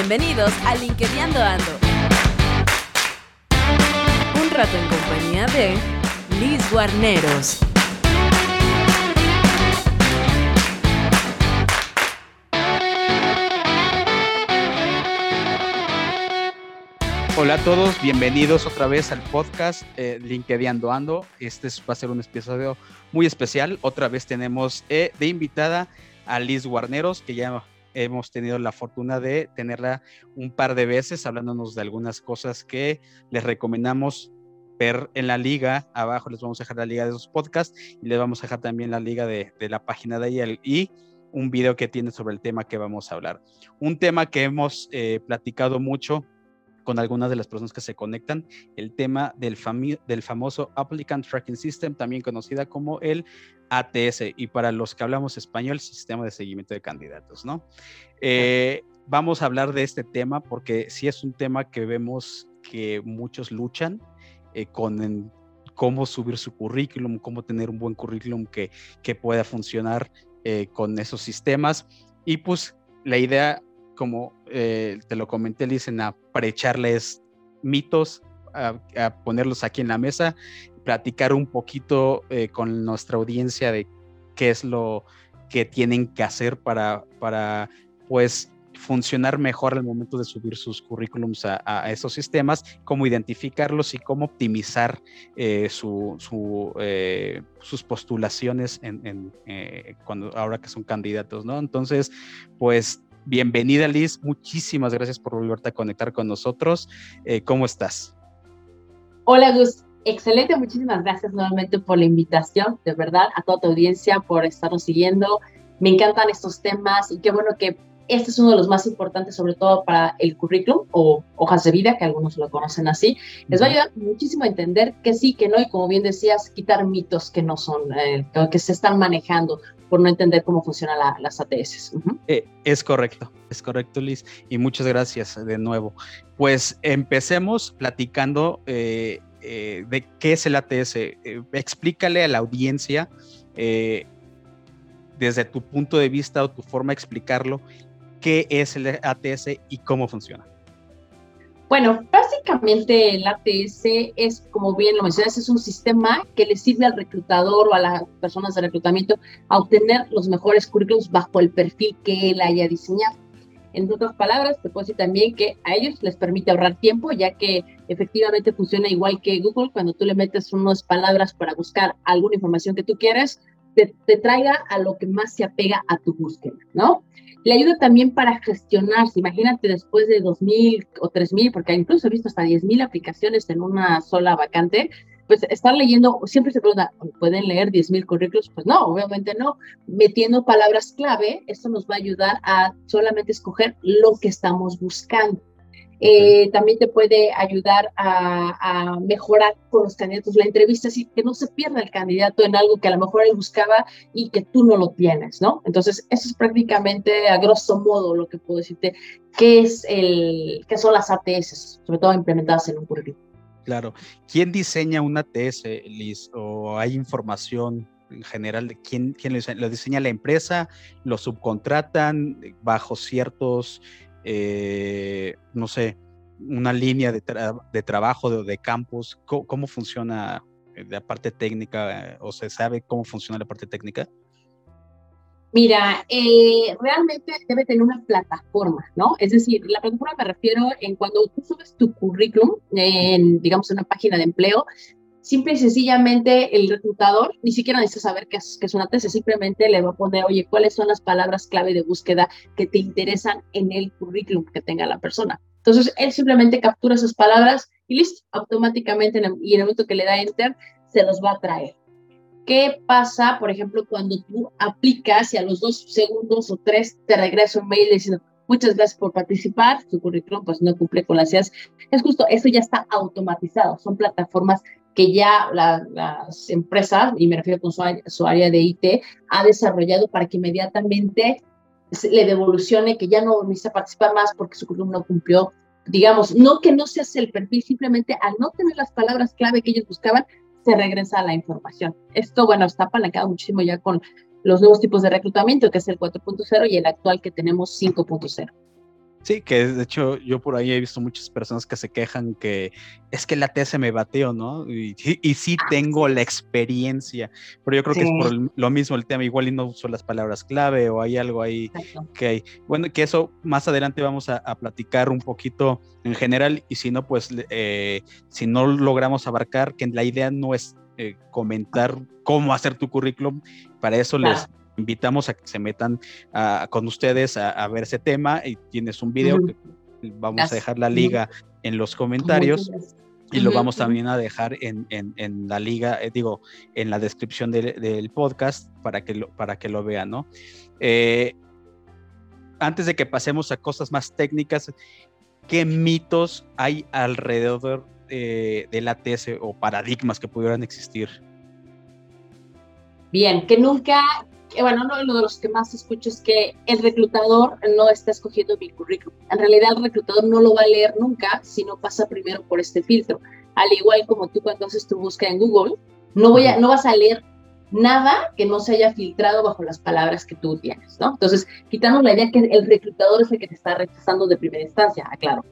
Bienvenidos a LinkedIn Ando. Un rato en compañía de Liz Guarneros. Hola a todos, bienvenidos otra vez al podcast eh, LinkedIn Ando. Este va a ser un episodio muy especial. Otra vez tenemos eh, de invitada a Liz Guarneros, que ya hemos tenido la fortuna de tenerla un par de veces hablándonos de algunas cosas que les recomendamos ver en la liga. Abajo les vamos a dejar la liga de esos podcasts y les vamos a dejar también la liga de, la página de ella y un video que tiene sobre el tema que vamos a hablar. Un tema que hemos eh, platicado mucho con algunas de las personas que se conectan, el tema del, del famoso Applicant Tracking System, también conocida como el ATS, y para los que hablamos español, Sistema de Seguimiento de Candidatos, ¿no? Eh, vamos a hablar de este tema porque sí es un tema que vemos que muchos luchan eh, con cómo subir su currículum, cómo tener un buen currículum que, que pueda funcionar eh, con esos sistemas. Y pues la idea como eh, te lo comenté, dicen a echarles mitos, a, ponerlos aquí en la mesa, platicar un poquito eh, con nuestra audiencia de qué es lo que tienen que hacer para, para pues, funcionar mejor al momento de subir sus currículums a, esos sistemas, cómo identificarlos y cómo optimizar eh, su, sus postulaciones cuando, ahora que son candidatos, ¿no? Entonces, pues Bienvenida Liz, muchísimas gracias por volverte a conectar con nosotros. Eh, ¿Cómo estás? Hola Gus, excelente, muchísimas gracias nuevamente por la invitación, de verdad, a toda tu audiencia por estarnos siguiendo. Me encantan estos temas y qué bueno que este es uno de los más importantes, sobre todo para el currículum o hojas de vida, que algunos lo conocen así. Les va a ayudar muchísimo a entender que sí, que no, y como bien decías, quitar mitos que no son, eh, que se están manejando por no entender cómo funcionan las ATS. Eh, es correcto, es correcto, Liz. Y muchas gracias de nuevo. Pues empecemos platicando eh, eh, de qué es el ATS. explícale a la audiencia, desde tu punto de vista o tu forma de explicarlo, qué es el ATS y cómo funciona. Bueno, básicamente el ATS es, como bien lo mencionas, es un sistema que le sirve al reclutador o a las personas de reclutamiento a obtener los mejores currículos bajo el perfil que él haya diseñado. En otras palabras, te puedo decir también que a ellos les permite ahorrar tiempo, ya que efectivamente funciona igual que Google, cuando tú le metes unas palabras para buscar alguna información que tú quieres, te, te traiga a lo que más se apega a tu búsqueda, ¿no? Le ayuda también para gestionarse. Imagínate después de 2.000 o 3.000, porque incluso he visto hasta 10.000 aplicaciones en una sola vacante, pues estar leyendo, siempre se pregunta, ¿pueden leer 10.000 currículos? Pues no, obviamente no. Metiendo palabras clave, esto nos va a ayudar a solamente escoger lo que estamos buscando. Eh, también te puede ayudar a, mejorar con los candidatos la entrevista, así que no se pierda el candidato en algo que a lo mejor él buscaba y que tú no lo tienes, ¿no? Entonces, eso es prácticamente a grosso modo lo que puedo decirte, qué, es el, qué son las ATS, sobre todo implementadas en un currículum. Claro. ¿Quién diseña una ATS, Liz? ¿O hay información en general de quién, quién lo, diseña? lo diseña la empresa? ¿Lo subcontratan bajo ciertos eh, no sé, una línea de, trabajo de, de campus? ¿Cómo, funciona eh, la parte técnica eh, o se sabe cómo funciona la parte técnica? Mira, realmente debe tener una plataforma, ¿no? Es decir, la plataforma me refiero en cuando tú subes tu currículum, en, digamos, una página de empleo, simple y sencillamente el reclutador ni siquiera necesita saber qué es, qué es una tesis, simplemente le va a poner, oye, ¿cuáles son las palabras clave de búsqueda que te interesan en el currículum que tenga la persona? Entonces, él simplemente captura esas palabras y listo, automáticamente, y en el momento que le da enter, se los va a traer. ¿Qué pasa, por ejemplo, cuando tú aplicas y a los dos segundos o tres te regresa un mail diciendo, muchas gracias por participar, su currículum pues no cumple con las ideas. Es justo, eso ya está automatizado, son plataformas que ya las empresas, y me refiero con su, área de IT, ha desarrollado para que inmediatamente le devolucione que ya no necesita participar más porque su currículum no cumplió. Digamos, no que no se hace el perfil, simplemente al no tener las palabras clave que ellos buscaban, se regresa a la información. Esto, bueno, está apalancado muchísimo ya con los nuevos tipos de reclutamiento, que es el 4.0 y el actual que tenemos 5.0. Sí, que de hecho yo por ahí he visto muchas personas que se quejan que es que la TS me bateó, ¿no? Y, y, sí ah, tengo la experiencia, pero yo creo que es por lo mismo el tema, igual y no uso las palabras clave o hay algo ahí que hay. Bueno, que eso más adelante vamos a, platicar un poquito en general y si no, pues eh, si no logramos abarcar, que la idea no es eh, comentar cómo hacer tu currículum, para eso les invitamos a que se metan con ustedes a, ver ese tema y tienes un video que vamos a dejar la liga en los comentarios y lo vamos también a dejar en, en, la liga, eh, digo, en la descripción del podcast para que lo, para que lo vean, ¿no? Eh, antes de que pasemos a cosas más técnicas, ¿qué mitos hay alrededor eh, del ATS o paradigmas que pudieran existir? Bien, que nunca bueno, uno de los que más escucho es que el reclutador no está escogiendo mi currículum. En realidad el reclutador no lo va a leer nunca si no pasa primero por este filtro. Al igual como tú cuando haces tu búsqueda en Google, no, voy a, no vas a leer nada que no se haya filtrado bajo las palabras que tú tienes, ¿no? Entonces, quitamos la idea que el reclutador es el que te está rechazando de primera instancia, aclaro.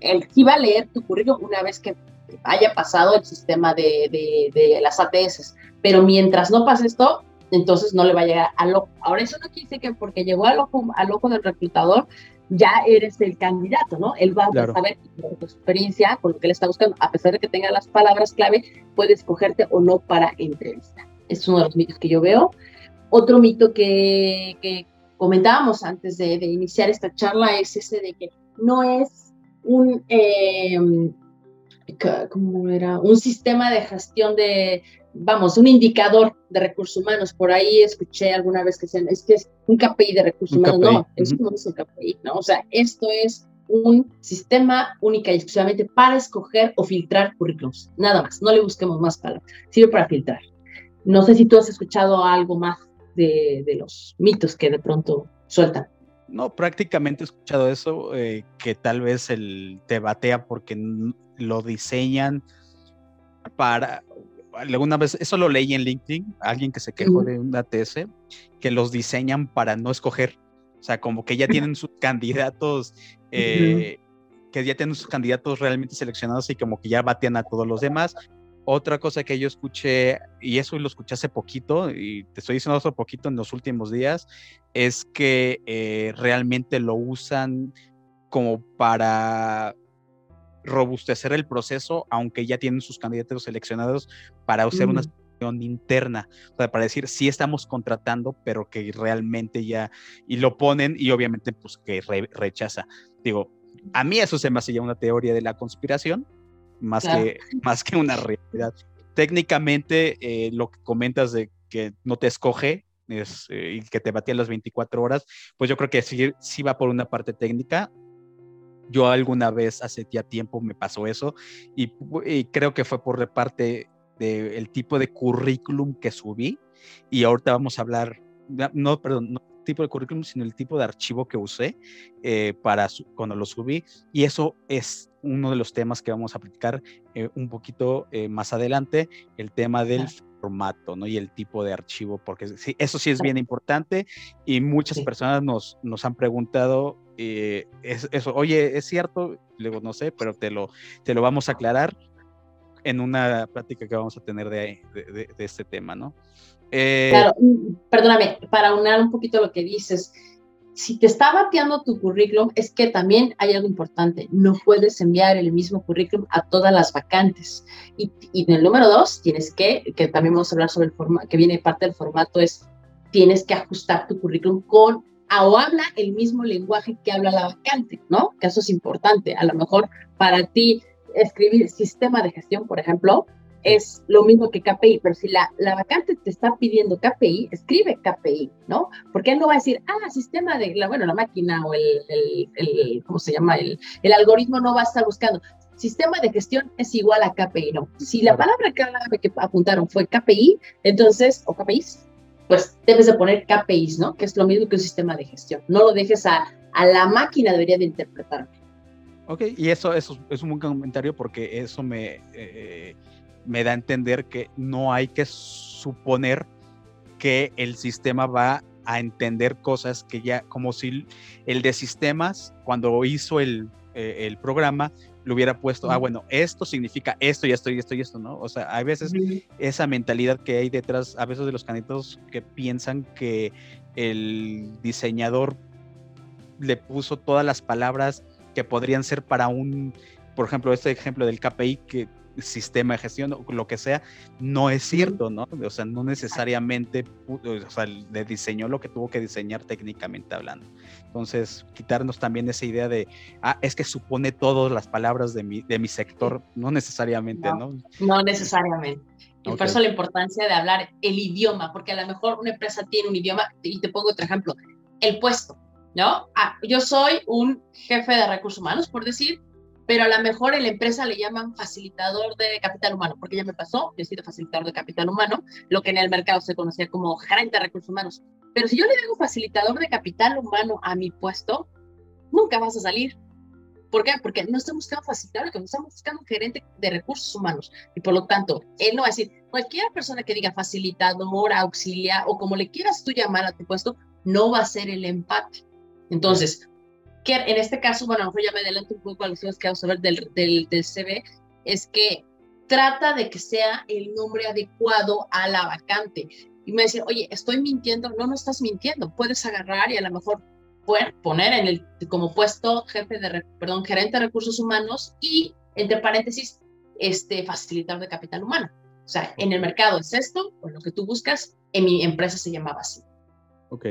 Él sí va a leer tu currículum una vez que haya pasado el sistema de, de, de las ATS, pero mientras no pase esto, entonces no le va a llegar al ojo. Ahora, eso no quiere decir que porque llegó al ojo, al ojo del reclutador, ya eres el candidato, ¿no? Él va a saber tu experiencia, con lo que él está buscando, a pesar de que tenga las palabras clave, puede escogerte o no para entrevista. Es uno de los mitos que yo veo. Otro mito que, comentábamos antes de, iniciar esta charla es ese de que no es un, eh, ¿cómo era? Un sistema de gestión de, vamos, un indicador de recursos humanos. Por ahí escuché alguna vez que es que es un KPI de recursos humanos. No, eso no es un KPI, ¿no? O sea, esto es un sistema única y exclusivamente para escoger o filtrar currículums. Nada más, no le busquemos más palabras. Sirve para filtrar. No sé si tú has escuchado algo más de, los mitos que de pronto sueltan. No, prácticamente he escuchado eso, eh, que tal vez el te batea porque lo diseñan para, alguna vez, eso lo leí en LinkedIn, alguien que se quejó de un ATS, que los diseñan para no escoger, o sea, como que ya tienen sus candidatos, eh, que ya tienen sus candidatos realmente seleccionados y como que ya batean a todos los demás. Otra cosa que yo escuché, y eso lo escuché hace poquito, y te estoy diciendo hace poquito en los últimos días, es que eh, realmente lo usan como para robustecer el proceso, aunque ya tienen sus candidatos seleccionados para hacer una selección interna, o sea, para decir sí estamos contratando, pero que realmente ya, y lo ponen y obviamente pues que rechaza. Digo, a mí eso se me hace ya una teoría de la conspiración, más, que, más que una realidad. Técnicamente, eh, lo que comentas de que no te escoge, es, eh, y que te batía las 24 horas, pues yo creo que sí, sí va por una parte técnica, yo alguna vez hace ya tiempo me pasó eso y, creo que fue por parte del tipo de currículum que subí y ahorita vamos a hablar, no, perdón, no tipo de currículum, sino el tipo de archivo que usé eh, para cuando lo subí y eso es uno de los temas que vamos a platicar eh, un poquito eh, más adelante, el tema del formato, ¿no? Y el tipo de archivo, porque sí, eso sí es bien importante y muchas personas nos, nos han preguntado eh, eso, oye, ¿es cierto? Luego no sé, pero te lo, te lo vamos a aclarar en una plática que vamos a tener de, de, este tema, ¿no? Eh, claro, perdóname, para unar un poquito lo que dices, si te está bateando tu currículum, es que también hay algo importante, no puedes enviar el mismo currículum a todas las vacantes. Y, y en el número dos, tienes que, que también vamos a hablar sobre el formato, que viene parte del formato, es tienes que ajustar tu currículum con o habla el mismo lenguaje que habla la vacante, ¿no? Que eso es importante. A lo mejor para ti escribir sistema de gestión, por ejemplo, es lo mismo que KPI, pero si la, la vacante te está pidiendo KPI, escribe KPI, ¿no? Porque él no va a decir, ah, sistema de, la, bueno, la máquina o el, el, el ¿cómo se llama? El, el algoritmo no va a estar buscando. Sistema de gestión es igual a KPI, ¿no? Si la palabra que apuntaron fue KPI, entonces, o KPIs, pues debes de poner KPIs, ¿no? Que es lo mismo que un sistema de gestión. No lo dejes a, a la máquina, debería de interpretarlo. Ok, y eso, eso es un buen comentario porque eso me, eh, me da a entender que no hay que suponer que el sistema va a, entender cosas que ya, como si el de sistemas, cuando hizo el, eh, el programa, le hubiera puesto, ah, bueno, esto significa esto y esto y esto y esto, ¿no? O sea, hay veces esa mentalidad que hay detrás, a veces de los candidatos que piensan que el diseñador le puso todas las palabras que podrían ser para un, por ejemplo, este ejemplo del KPI, que sistema de gestión o lo que sea, no es cierto, ¿no? O sea, no necesariamente o sea, le diseñó lo que tuvo que diseñar técnicamente hablando. Entonces, quitarnos también esa idea de, ah, es que supone todas las palabras de mi, de mi sector, no necesariamente, ¿no? No, necesariamente. Y por eso la importancia de hablar el idioma, porque a lo mejor una empresa tiene un idioma, y te pongo otro ejemplo, el puesto, ¿no? Ah, yo soy un jefe de recursos humanos, por decir, pero a lo mejor en la empresa le llaman facilitador de capital humano, porque ya me pasó, yo he sido facilitador de capital humano, lo que en el mercado se conocía como gerente de recursos humanos. Pero si yo le digo facilitador de capital humano a mi puesto, nunca vas a salir. ¿Por qué? Porque no estamos buscando facilitador, que estamos buscando gerente de recursos humanos. Y por lo tanto, él no va a decir, cualquier persona que diga facilitador, auxiliar o como le quieras tú llamar a tu puesto, no va a ser el empate. Entonces, que en este caso, bueno, a lo mejor ya me adelanto un poco a los que vamos a ver del, del, del CV, es que trata de que sea el nombre adecuado a la vacante. Y me decía, oye, estoy mintiendo. No, no estás mintiendo. Puedes agarrar y a lo mejor poner en el, como puesto jefe de, perdón, gerente de recursos humanos y, entre paréntesis, este facilitador de capital humano. O sea, en el mercado es esto, o lo que tú buscas, en mi empresa se llamaba así. Ok.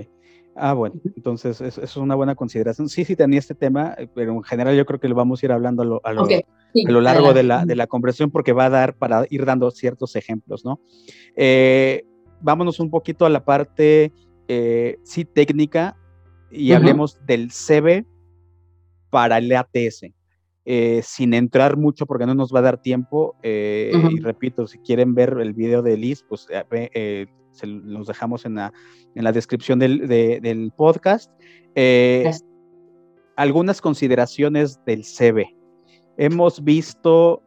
Ah, bueno, entonces eso, es una buena consideración. Sí, sí tenía este tema, eh, pero en general yo creo que lo vamos a ir hablando a lo, a lo, largo de la, de la conversación porque va a dar para ir dando ciertos ejemplos, ¿no? Eh, vámonos un poquito a la parte, eh, sí, técnica y hablemos del CB para el ATS. sin entrar mucho porque no nos va a dar tiempo, y repito, si quieren ver el video de Liz, pues se los dejamos en la, en la descripción del, del podcast. Eh, algunas consideraciones del CB. Hemos visto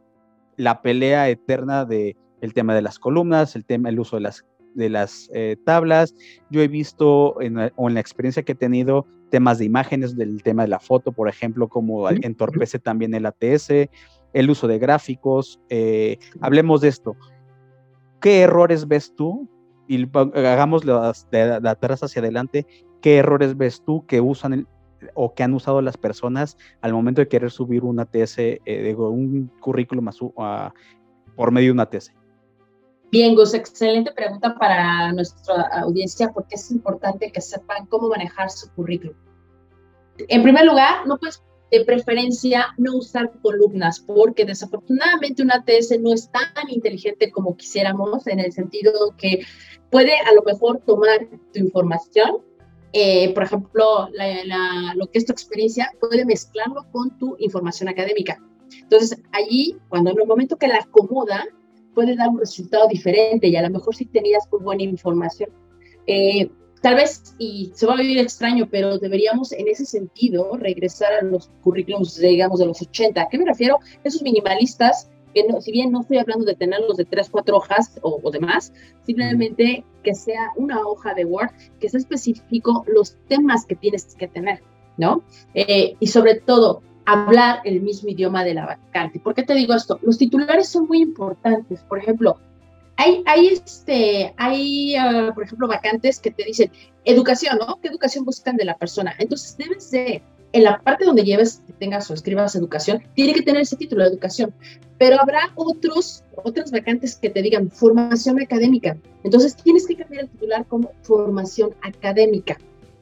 la pelea eterna de el tema de las columnas, el tema, el uso de las, de las eh, tablas. Yo he visto en, o en la experiencia que he tenido temas de imágenes del tema de la foto, por ejemplo, como entorpece también el ATS, el uso de gráficos. Eh, hablemos de esto. ¿Qué errores ves tú y hagamos de, atrás hacia adelante, ¿qué errores ves tú que usan o que han usado las personas al momento de querer subir una TS, eh, un currículum por medio de una TS? Bien, Gus, excelente pregunta para nuestra audiencia porque es importante que sepan cómo manejar su currículum. En primer lugar, no puedes de preferencia no usar columnas, porque desafortunadamente una TS no es tan inteligente como quisiéramos, en el sentido que puede a lo mejor tomar tu información, eh, por ejemplo, lo que es tu experiencia, puede mezclarlo con tu información académica. Entonces, allí, cuando en el momento que la acomoda, puede dar un resultado diferente y a lo mejor si tenías muy buena información. Eh, Tal vez, y se va a vivir extraño, pero deberíamos en ese sentido regresar a los currículums, digamos, de los 80. ¿A qué me refiero? Esos minimalistas, que no, si bien no estoy hablando de tenerlos de tres, cuatro hojas o, o demás, simplemente que sea una hoja de Word que sea específico los temas que tienes que tener, ¿no? Eh, y sobre todo, hablar el mismo idioma de la vacante. ¿Por qué te digo esto? Los titulares son muy importantes. Por ejemplo, hay, este, hay ah, por ejemplo, vacantes que te dicen educación, ¿no? ¿Qué educación buscan de la persona? Entonces, debes de, en la parte donde lleves, tengas o escribas educación, tiene que tener ese título de educación. Pero habrá otros, otras vacantes que te digan formación académica. Entonces, tienes que cambiar el titular como formación académica.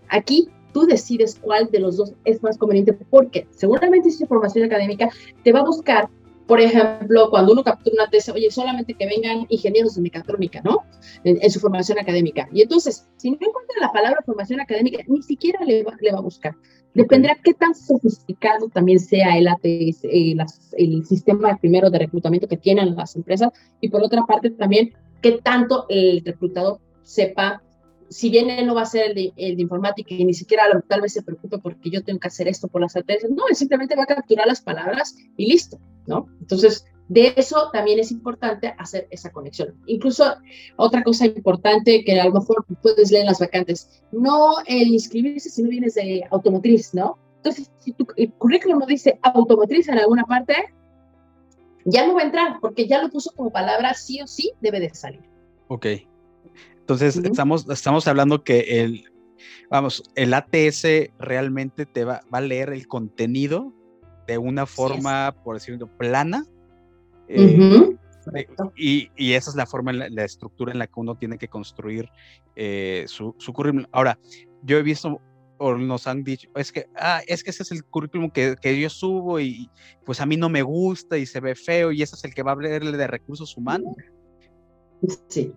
Aquí tú decides cuál de los dos es más conveniente, porque seguramente si es formación académica, te va a buscar por ejemplo, cuando uno captura una tesis, oye, solamente que vengan ingenieros de mecatrónica, ¿no? En, su formación académica. Y entonces, si no encuentra la palabra formación académica, ni siquiera le va, le va a buscar. Dependerá qué tan sofisticado también sea el ATS, eh, el sistema primero de reclutamiento que tienen las empresas y por otra parte también qué tanto el reclutador sepa si bien él no va a ser el de, el de, informática y ni siquiera tal vez se preocupe porque yo tengo que hacer esto por las ATS, no, él simplemente va a capturar las palabras y listo. ¿No? Entonces, De eso también es importante hacer esa conexión. Incluso otra cosa importante que a lo mejor puedes leer en las vacantes, no el inscribirse si no vienes de automotriz, ¿no? Entonces, si tu currículum no dice automotriz en alguna parte, ya no va a entrar porque ya lo puso como palabra sí o sí debe de salir. Ok. Entonces, estamos, estamos hablando que el, vamos, el ATS realmente te va, va a leer el contenido de una forma, por decirlo, plana eh, y, y, esa es la forma, la, estructura en la que uno tiene que construir eh, su, su, currículum. Ahora, yo he visto o nos han dicho, es que, ah, es que ese es el currículum que, que, yo subo y pues a mí no me gusta y se ve feo y ese es el que va a hablarle de recursos humanos. Sí.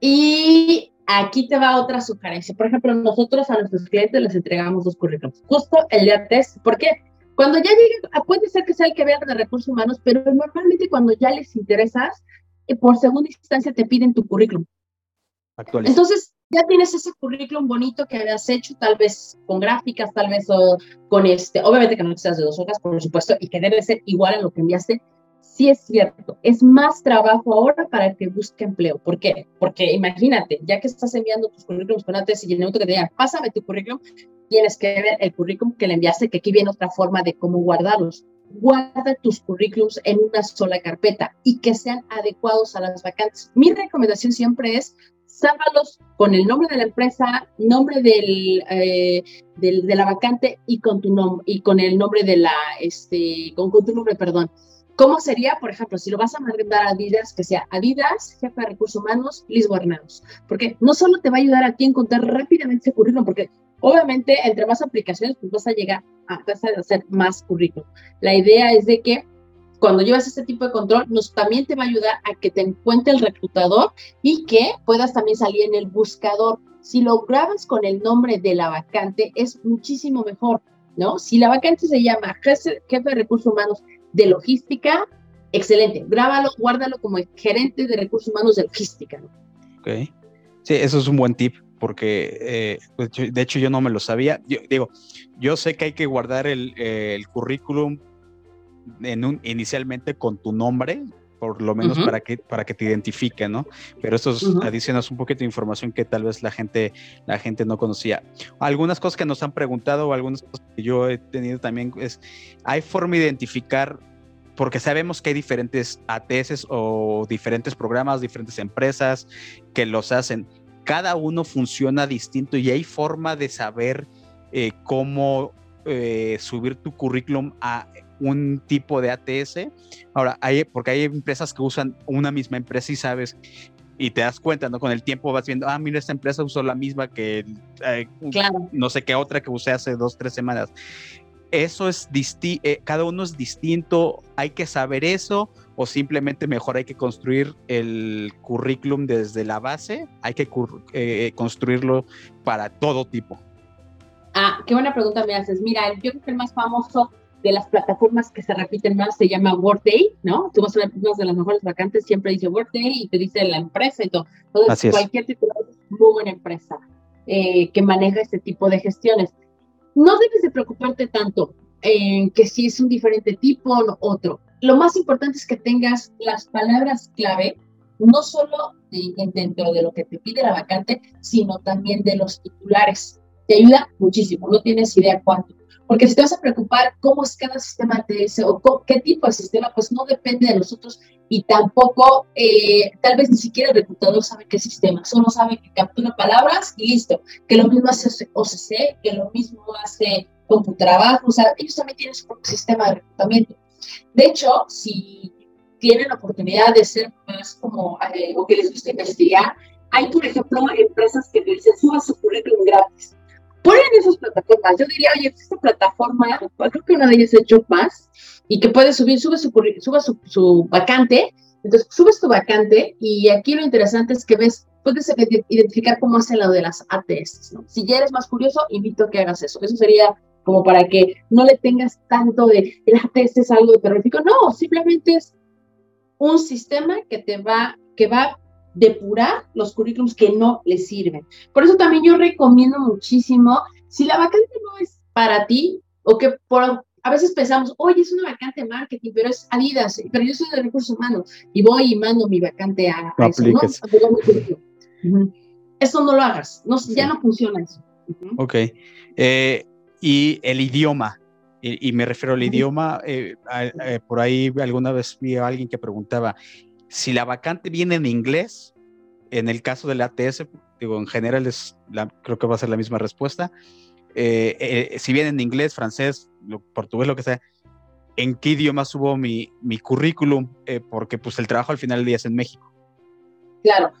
Y aquí te va otra sugerencia. Por ejemplo, nosotros a nuestros clientes les entregamos dos currículums, justo el día test. ¿Por qué? Cuando ya lleguen, ah, puede ser que sea el que vean de recursos humanos, pero normalmente cuando ya les interesas, eh, por segunda instancia te piden tu currículum. Entonces, ya tienes ese currículum bonito que habías hecho, tal vez con gráficas, tal vez o con este, obviamente que no seas de dos hojas, por supuesto, y que debe ser igual a lo que enviaste. Sí es cierto, es más trabajo ahora para el que busque empleo. ¿Por qué? Porque imagínate, ya que estás enviando tus currículums con antes y en el momento que te digan, pásame tu currículum, tienes que ver el currículum que le enviaste, que aquí viene otra forma de cómo guardarlos. Guarda tus currículums en una sola carpeta y que sean adecuados a las vacantes. Mi recomendación siempre es sábalos con el nombre de la empresa, nombre del, eh, del, de la vacante y con tu nombre y con el nombre de la este con, tu nombre, perdón. ¿Cómo sería, por ejemplo, si lo vas a mandar a Adidas, que sea Adidas, jefe de recursos humanos, Liz Guarnados? Porque no solo te va a ayudar a ti a encontrar rápidamente ese currículum, porque Obviamente, entre más aplicaciones, pues vas a llegar a, hacer más currículum. La idea es de que cuando llevas este tipo de control, nos también te va a ayudar a que te encuentre el reclutador y que puedas también salir en el buscador. Si lo grabas con el nombre de la vacante, es muchísimo mejor, ¿no? Si la vacante se llama jefe, de recursos humanos de logística, excelente. Grábalo, guárdalo como gerente de recursos humanos de logística, ¿no? Ok. Sí, eso es un buen tip porque eh, pues, de hecho yo no me lo sabía. Yo, digo, yo sé que hay que guardar el, el currículum en un, inicialmente con tu nombre, por lo menos para, que, para que te identifique, ¿no? Pero esto es, adicionas un poquito de información que tal vez la gente, la gente no conocía. Algunas cosas que nos han preguntado o algunas cosas que yo he tenido también es, ¿hay forma de identificar porque sabemos que hay diferentes ATS o diferentes programas, diferentes empresas que los hacen cada uno funciona distinto y hay forma de saber eh, cómo eh, subir tu currículum a un tipo de ATS. Ahora, hay, porque hay empresas que usan una misma empresa y sabes, y te das cuenta, ¿no? Con el tiempo vas viendo, ah, mira, esta empresa usó la misma que eh, no sé qué otra que usé hace dos, tres semanas. Eso es distinto, cada uno es distinto, hay que saber eso o simplemente mejor hay que construir el currículum desde la base, hay que eh, construirlo para todo tipo. Ah, qué buena pregunta me haces. Mira, yo creo que el más famoso de las plataformas que se repiten más se llama Workday, ¿no? Tú vas a ver una de las mejores vacantes, siempre dice Workday y te dice la empresa y todo. Entonces, cualquier tipo de muy buena empresa eh, que maneja este tipo de gestiones. No debes de preocuparte tanto en que si es un diferente tipo o otro lo más importante es que tengas las palabras clave, no solo dentro de lo que te pide la vacante, sino también de los titulares. Te ayuda muchísimo, no tienes idea cuánto. Porque si te vas a preocupar cómo es cada sistema ATS o qué tipo de sistema, pues no depende de nosotros y tampoco, eh, tal vez ni siquiera el reclutador sabe qué sistema, solo sabe que captura palabras y listo, que lo mismo hace OCC, que lo mismo hace CompuTrabajo, o sea, ellos también tienen su propio sistema de reclutamiento. De hecho, si tienen la oportunidad de ser más como, eh, o que les guste investigar, hay, por ejemplo, empresas que dicen, suba su currículum gratis. Ponen esas plataformas. Yo diría, oye, esta plataforma, creo que una de ellas es más y que puedes subir, sube su, suba su, su vacante. Entonces, subes tu vacante y aquí lo interesante es que ves, puedes identificar cómo hace lo de las ATS. ¿no? Si ya eres más curioso, invito a que hagas eso. Eso sería como para que no le tengas tanto de el ATS es algo terrorífico. No, simplemente es un sistema que te va, que va depurar los currículums que no le sirven. Por eso también yo recomiendo muchísimo, si la vacante no es para ti o que por a veces pensamos, oye, es una vacante de marketing, pero es Adidas, pero yo soy de recursos humanos y voy y mando mi vacante a, no eso, ¿no? Eso no lo hagas, no, ya no funciona eso. Ok. Eh, y el idioma, y, me refiero al idioma, eh, eh, por ahí alguna vez vi a alguien que preguntaba, si la vacante viene en inglés, en el caso del ATS, digo, en general es la, creo que va a ser la misma respuesta, si viene en inglés, francés, portugués, lo que sea, ¿en qué idioma subo mi, mi currículum? porque pues el trabajo al final del día es en México. Claro,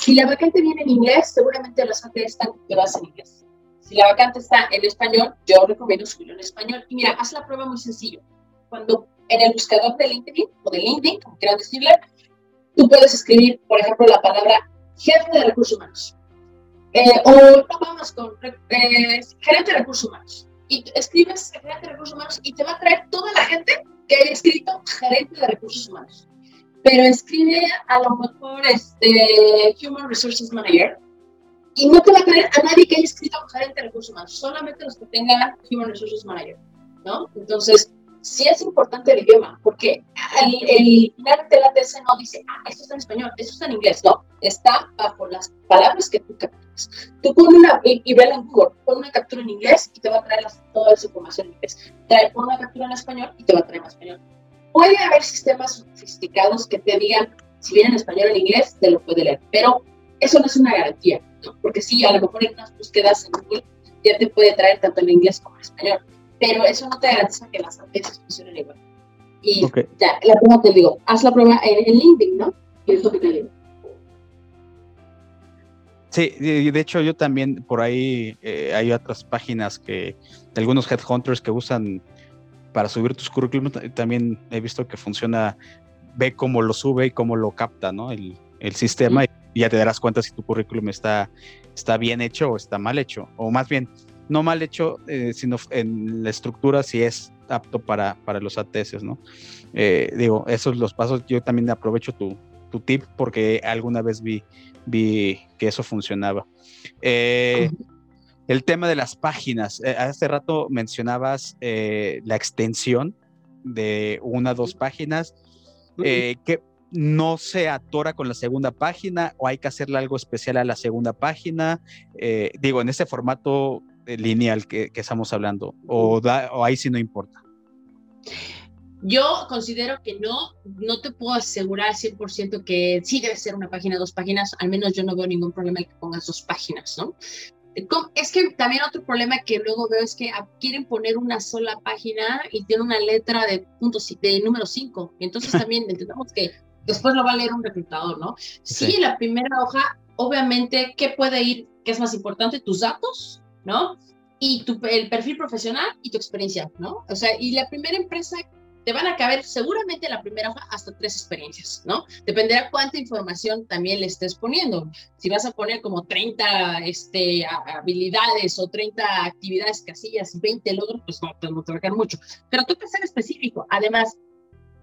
si la vacante viene en inglés, seguramente las ATS están tituladas en inglés. Si la vacante está en español, yo recomiendo subirlo en español. Y mira, haz la prueba muy sencillo. Cuando en el buscador de LinkedIn o de LinkedIn, como quieras decirle, tú puedes escribir, por ejemplo, la palabra jefe de recursos humanos. Eh, o no vamos con eh, gerente de recursos humanos. Y escribes gerente de recursos humanos y te va a traer toda la gente que haya escrito gerente de recursos humanos. Pero escribe a lo mejor este, Human Resources Manager y no te va a traer a nadie que haya escrito gerente de recursos humanos, solamente los que tengan Human Resources Manager, ¿no? Entonces, sí es importante el idioma, porque el, final de la TC no dice, ah, esto está en español, esto está en inglés, no, está bajo las palabras que tú capturas. Tú pon una, y, y en Google, pon una captura en inglés y te va a traer toda esa información en inglés. Trae, pon una captura en español y te va a traer en español. Puede haber sistemas sofisticados que te digan, si viene en español o en inglés, te lo puede leer, pero eso no es una garantía, porque sí, a lo mejor en unas búsquedas en Google ya te puede traer tanto en inglés como en español, pero eso no te garantiza que las APIs funcionen igual. Y ya, la prueba te digo, haz la prueba en, LinkedIn, ¿no? Y es lo que te digo. Sí, de hecho yo también por ahí eh, hay otras páginas que de algunos headhunters que usan para subir tus currículums, también he visto que funciona, ve cómo lo sube y cómo lo capta, ¿no? El, el sistema y ya te darás cuenta si tu currículum está, está bien hecho o está mal hecho, o más bien, no mal hecho, eh, sino en la estructura si es apto para, para los ATS, ¿no? Eh, digo, esos los pasos, yo también aprovecho tu, tu tip porque alguna vez vi, vi que eso funcionaba. Eh, el tema de las páginas, hace rato mencionabas la extensión de una o dos páginas. ¿qué, no se atora con la segunda página o hay que hacerle algo especial a la segunda página. Eh, digo, en ese formato eh, lineal que, estamos hablando, o, o ahí sí no importa. Yo considero que no, no te puedo asegurar 100% que sí debe ser una página, dos páginas, al menos yo no veo ningún problema en que pongas dos páginas, ¿no? Es que también otro problema que luego veo es que quieren poner una sola página y tiene una letra de puntos de número 5. Entonces también entendemos que después lo va a leer un reclutador, ¿no? Sí, la primera hoja, obviamente, ¿qué puede ir? ¿Qué es más importante? Tus datos, ¿no? Y tu, el perfil profesional y tu experiencia, ¿no? O sea, y la primera empresa te van a caber seguramente en la primera hoja hasta tres experiencias, ¿no? Dependerá cuánta información también le estés poniendo. Si vas a poner como 30 este, habilidades o 30 actividades, casillas, 20 logros, pues no, te va a quedar mucho. Pero tú que ser específico. Además,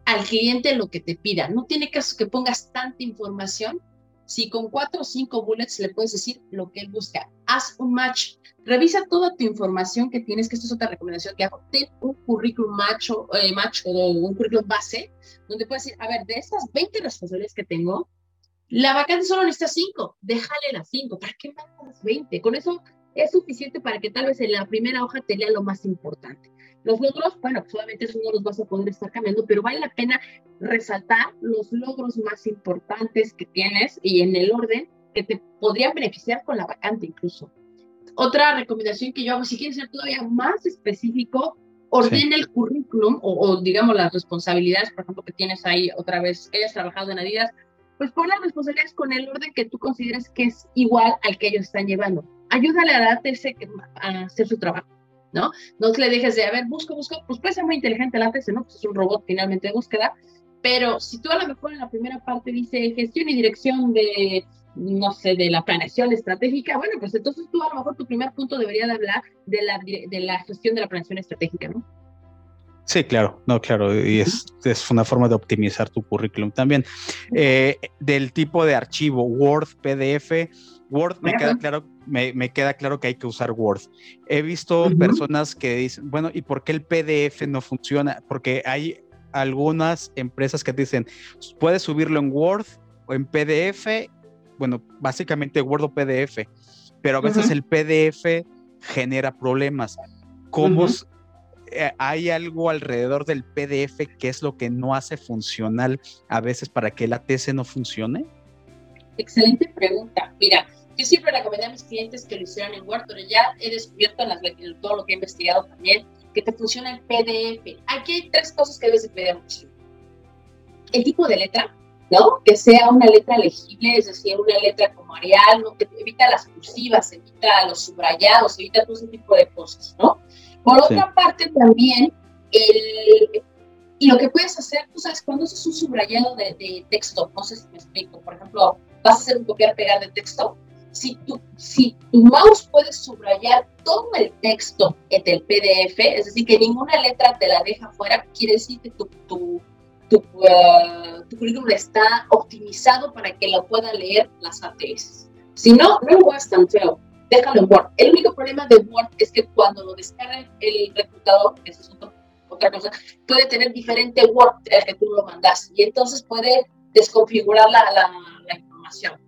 al cliente lo que te pida. No tiene caso que pongas tanta información. Si con cuatro o cinco bullets le puedes decir lo que él busca, haz un match. Revisa toda tu información que tienes, que esto es otra recomendación que hago. Ten un currículum macho, eh, match o un currículum base, donde puedes decir, a ver, de estas 20 responsabilidades que tengo, la vacante solo necesita 5, déjale las 5, ¿para qué más las 20? Con eso es suficiente para que tal vez en la primera hoja te lea lo más importante. Los logros, bueno, solamente eso no los vas a poder estar cambiando, pero vale la pena resaltar los logros más importantes que tienes y en el orden que te podrían beneficiar con la vacante incluso. Otra recomendación que yo hago, si quieres ser todavía más específico, ordena el currículum o, digamos las responsabilidades, por ejemplo, que tienes ahí otra vez, que hayas trabajado en Adidas, pues pon las responsabilidades con el orden que tú consideres que es igual al que ellos están llevando. Ayúdale a darte ese, a hacer su trabajo. ¿No? No le dejes de, a ver, busco, busco, pues puede ser muy inteligente el ATS, ¿no? Pues es un robot finalmente de búsqueda, pero si tú a lo mejor en la primera parte dice gestión y dirección de, no sé, de la planeación estratégica, bueno, pues entonces tú a lo mejor tu primer punto debería de hablar de la, de la gestión de la planeación estratégica, ¿no? Sí, claro, no, claro, y es, es una forma de optimizar tu currículum también. Eh, del tipo de archivo, Word, PDF, Word me queda claro, me, queda claro que hay que usar Word. He visto personas que dicen, bueno, ¿y por qué el PDF no funciona? Porque hay algunas empresas que dicen, puedes subirlo en Word o en PDF, bueno, básicamente Word o PDF, pero a veces el PDF genera problemas. ¿Cómo eh, hay algo alrededor del PDF que es lo que no hace funcional a veces para que el ATS no funcione? Excelente pregunta. Mira, yo siempre recomendé a mis clientes que lo hicieran en Word, pero ya he descubierto en, las, todo lo que he investigado también que te funciona el PDF. Aquí hay tres cosas que debes de pedir mucho. El tipo de letra, ¿no? Que sea una letra legible, es decir, una letra como Arial, ¿no? Que evita las cursivas, evita los subrayados, evita todo ese tipo de cosas, ¿no? Por otra parte, también, el, y lo que puedes hacer, tú sabes, cuando haces un subrayado de, de texto, no sé si me explico, por ejemplo, vas a hacer un copiar-pegar de texto, si tu, si tu mouse puede subrayar todo el texto del PDF, es decir, que ninguna letra te la deja fuera, quiere decir que tu, tu, tu, uh, currículum está optimizado para que lo puedan leer las ATS. Si no, no es tan feo, déjalo en Word. El único problema de Word es que cuando lo descarga el reclutador, esa es otra cosa, puede tener diferente Word al que tú lo mandas y entonces puede desconfigurar la, la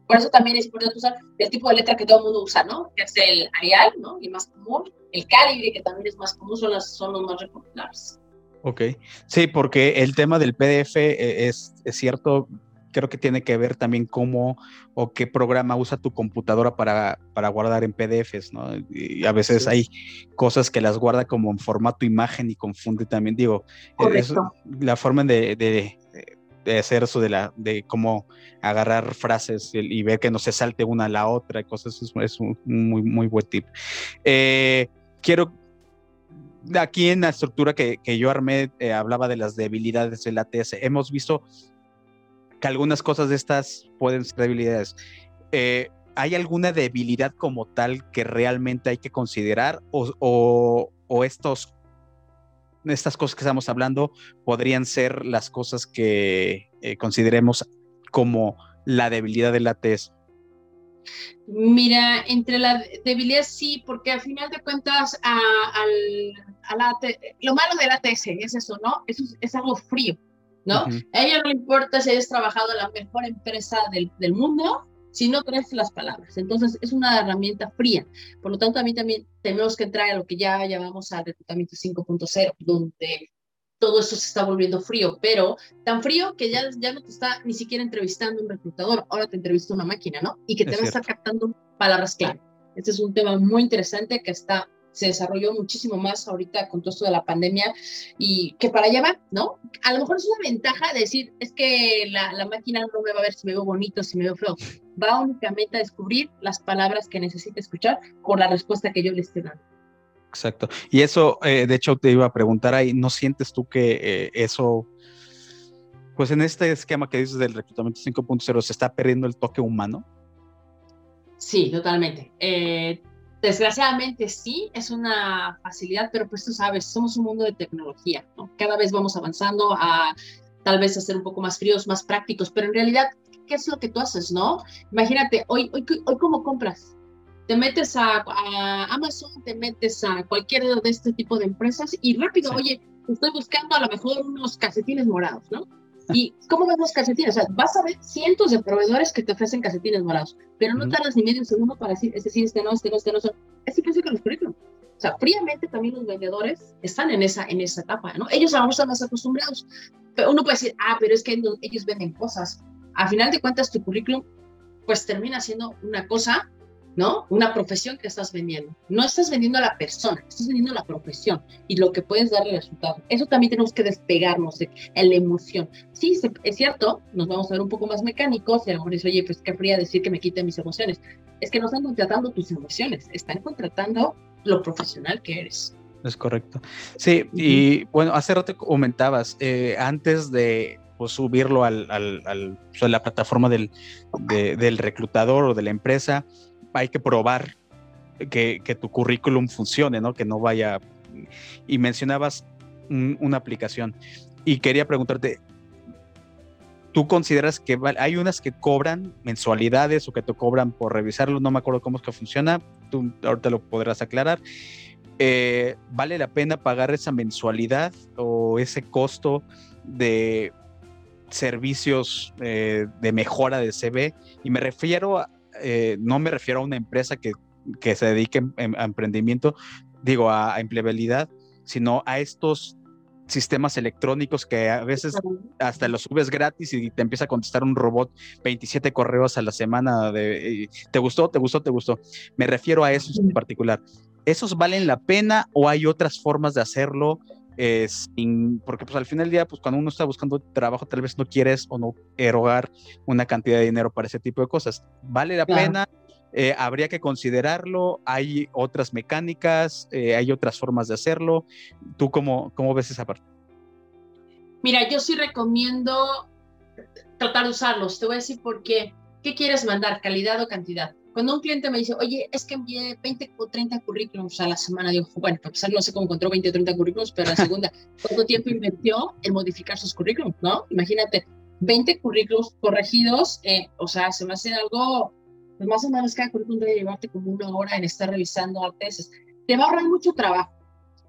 por eso también es importante usar el tipo de letra que todo el mundo usa, ¿no? Que es el Arial, ¿no? Y más común. El Calibre, que también es más común, son, son los más recomendables. Ok, sí, porque el tema del PDF eh, es, es, cierto, creo que tiene que ver también cómo o qué programa usa tu computadora para, para guardar en PDFs, ¿no? Y a veces hay cosas que las guarda como en formato imagen y confunde también, digo, es la forma de, de, hacer eso de la de cómo agarrar frases y, ver que no se salte una a la otra y cosas es, es un muy muy buen tip. Eh, quiero aquí en la estructura que, que yo armé eh, hablaba de las debilidades del ATS hemos visto que algunas cosas de estas pueden ser debilidades. Eh, ¿Hay alguna debilidad como tal que realmente hay que considerar o, o, o estos estas cosas que estamos hablando podrían ser las cosas que eh, consideremos como la debilidad de la TES? Mira, entre la debilidad sí, porque al final de cuentas, a, la, lo malo de la TS es eso, ¿no? Eso es, algo frío, ¿no? A ella no le importa si hayas trabajado en la mejor empresa del, del mundo, si no crees las palabras. Entonces, es una herramienta fría. Por lo tanto, a mí también tenemos que entrar a lo que ya llamamos al reclutamiento 5.0, donde todo eso se está volviendo frío, pero tan frío que ya, ya no te está ni siquiera entrevistando un reclutador, ahora te entrevista una máquina, ¿no? Y que te va a estar captando palabras clave. Este es un tema muy interesante que está se desarrolló muchísimo más ahorita con todo esto de la pandemia y que para allá va, ¿no? A lo mejor es una ventaja decir, es que la, la, máquina no me va a ver si me veo bonito, si me veo feo. Va únicamente a descubrir las palabras que necesita escuchar por la respuesta que yo le esté dando. Exacto. Y eso, eh, de hecho, te iba a preguntar ahí, ¿no sientes tú que eh, eso, pues en este esquema que dices del reclutamiento 5.0, se está perdiendo el toque humano? Sí, totalmente. Eh, Desgraciadamente sí, es una facilidad, pero pues tú sabes, somos un mundo de tecnología, ¿no? Cada vez vamos avanzando a tal vez a ser un poco más fríos, más prácticos, pero en realidad, ¿qué es lo que tú haces, no? Imagínate, hoy, hoy, hoy ¿cómo compras? Te metes a, Amazon, te metes a cualquier de este tipo de empresas y rápido, oye, estoy buscando a lo mejor unos calcetines morados, ¿no? ¿Y cómo ves los calcetines? O sea, vas a ver cientos de proveedores que te ofrecen calcetines morados, pero no tardas ni medio segundo para decir, este sí, este no, este no, este no. Es igual que los currículum. O sea, fríamente también los vendedores están en esa, en esa etapa, ¿no? Ellos a lo mejor están más acostumbrados. Pero uno puede decir, ah, pero es que ellos venden cosas. A final de cuentas, tu currículum, pues termina siendo una cosa ¿no? Una profesión que estás vendiendo. No estás vendiendo a la persona, estás vendiendo a la profesión y lo que puedes darle resultado. Eso también tenemos que despegarnos de la emoción. Sí, es cierto, nos vamos a ver un poco más mecánicos y a lo mejor dice, oye, pues qué fría decir que me quiten mis emociones. Es que no están contratando tus emociones, están contratando lo profesional que eres. Es correcto. Sí, y bueno, hace rato comentabas, eh, antes de pues, subirlo al, al, al, pues, a la plataforma del, del reclutador o de la empresa, hay que probar que, tu currículum funcione, ¿no? Que no vaya. Y mencionabas una aplicación. Y quería preguntarte, tú consideras que hay unas que cobran mensualidades o que te cobran por revisarlo, no me acuerdo cómo es que funciona, tú ahorita lo podrás aclarar. Eh, ¿Vale la pena pagar esa mensualidad o ese costo de servicios eh, de mejora de CV? Y me refiero a, eh, no me refiero a una empresa que, que se dedique a emprendimiento, digo, a, empleabilidad, sino a estos sistemas electrónicos que a veces hasta los subes gratis y te empieza a contestar un robot 27 correos a la semana ¿te gustó? ¿te gustó? ¿te gustó? Me refiero a esos en particular. ¿Esos valen la pena o hay otras formas de hacerlo? Eh, porque pues al final del día, pues cuando uno está buscando trabajo, tal vez no quieres o no erogar una cantidad de dinero para ese tipo de cosas. ¿Vale la pena? Eh, habría que considerarlo, hay otras mecánicas, eh, hay otras formas de hacerlo. ¿Tú cómo, cómo ves esa parte? Mira, yo sí recomiendo tratar de usarlos. Te voy a decir por qué. ¿Qué quieres mandar? ¿Calidad o cantidad? Cuando un cliente me dice, oye, es que envié 20 o 30 currículums a la semana, digo, bueno, para empezar, no sé cómo encontró 20 o 30 currículums, pero la segunda, ¿cuánto tiempo invirtió en modificar sus currículums, no? Imagínate, 20 currículums corregidos, eh, o sea, se me hace algo pues más o menos cada currículum debe llevarte como una hora en estar revisando artes. Te va a ahorrar mucho trabajo.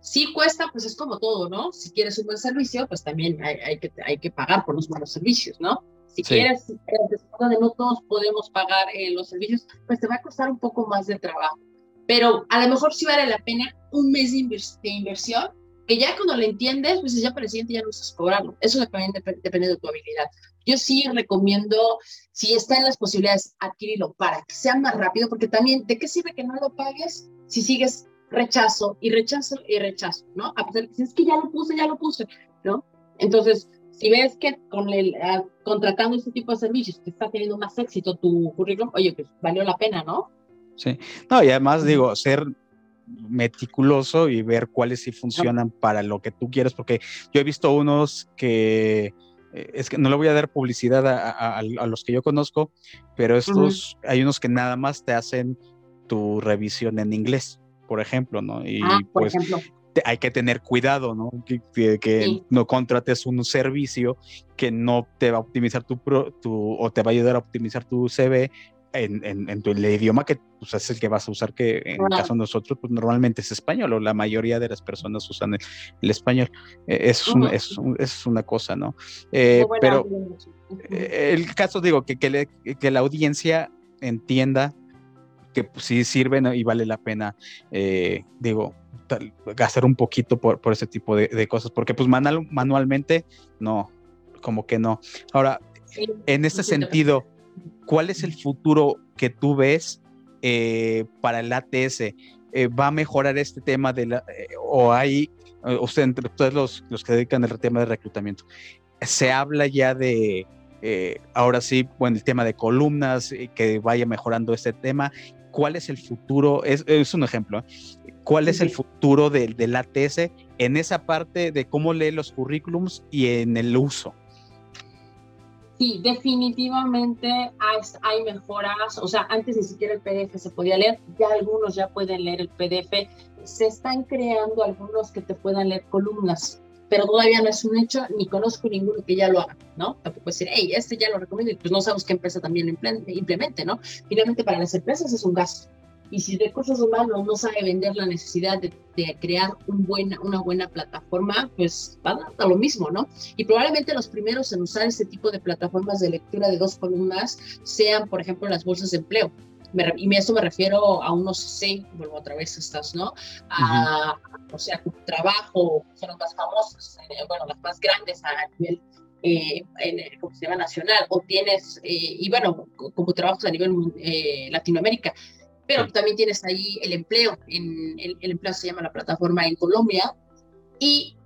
Sí cuesta, pues es como todo, ¿no? Si quieres un buen servicio, pues también hay, hay que, hay que pagar por los buenos servicios, ¿no? Si quieres, después de no todos podemos pagar eh, los servicios, pues te va a costar un poco más de trabajo. Pero a lo mejor sí vale la pena un mes de, de inversión que ya cuando lo entiendes, pues ya para el siguiente ya no usas cobrarlo. Eso también depende de tu habilidad. Yo sí recomiendo, si está en las posibilidades, adquirirlo para que sea más rápido, porque también, ¿de qué sirve que no lo pagues si sigues rechazo y rechazo y rechazo, ¿no? A pesar de que es que ya lo puse, ya lo puse, ¿no? Entonces, si ves que con el, ah, contratando este tipo de servicios que está teniendo más éxito tu currículum, oye, pues valió la pena, ¿no? Sí, no, y además digo, ser meticuloso y ver cuáles sí funcionan para lo que tú quieres, porque yo he visto unos que eh, es que no le voy a dar publicidad a, los que yo conozco, pero estos hay unos que nada más te hacen tu revisión en inglés, por ejemplo, ¿no? Y ah, pues hay que tener cuidado, ¿no? Que, no contrates un servicio que no te va a optimizar tu, tu o te va a ayudar a optimizar tu CV en, en, tu, el idioma que pues, es el que vas a usar, que en el caso de nosotros, pues normalmente es español, o la mayoría de las personas usan el, español. Eh, es, es, es, una cosa, ¿no? Eh, pero eh, el caso, digo, que, que, que, la audiencia entienda que pues, sí sirven y vale la pena, digo, gastar un poquito por, por ese tipo de, de cosas, porque pues manual, manualmente, no, como que no. Ahora, en este sentido, ¿cuál es el futuro que tú ves eh, para el ATS? Eh, ¿Va a mejorar este tema de la, eh, o hay, usted, entre todos los, los que dedican al tema de reclutamiento, se habla ya de, ahora sí, bueno, el tema de columnas, que vaya mejorando este tema. ¿Cuál es el futuro? Es, es un ejemplo. ¿Cuál es el futuro del, del ATS en esa parte de cómo lee los currículums y en el uso? Sí, definitivamente hay, mejoras. O sea, antes ni siquiera el PDF se podía leer, ya algunos ya pueden leer el PDF. Se están creando algunos que te puedan leer columnas, pero todavía no es un hecho, ni conozco ninguno que ya lo haga, ¿no? Tampoco decir, hey, este ya lo recomiendo, y pues no sabemos qué empresa también lo implemente, ¿no? Finalmente, para las empresas es un gasto y si recursos humanos no sabe vender la necesidad de, crear un buena, una buena plataforma, pues va a lo mismo, ¿no? Y probablemente los primeros en usar este tipo de plataformas de lectura de dos columnas sean, por ejemplo, las bolsas de empleo. Y eso me refiero a unos C, vuelvo otra vez estas, ¿no? A, o sea, tu trabajo, son los más famosos, eh, bueno, las más grandes a nivel eh, en, ¿cómo se llama? nacional, o tienes, eh, y bueno, como trabajos a nivel Latinoamérica, pero también tienes ahí el empleo, en, el, empleo se llama la plataforma en Colombia, y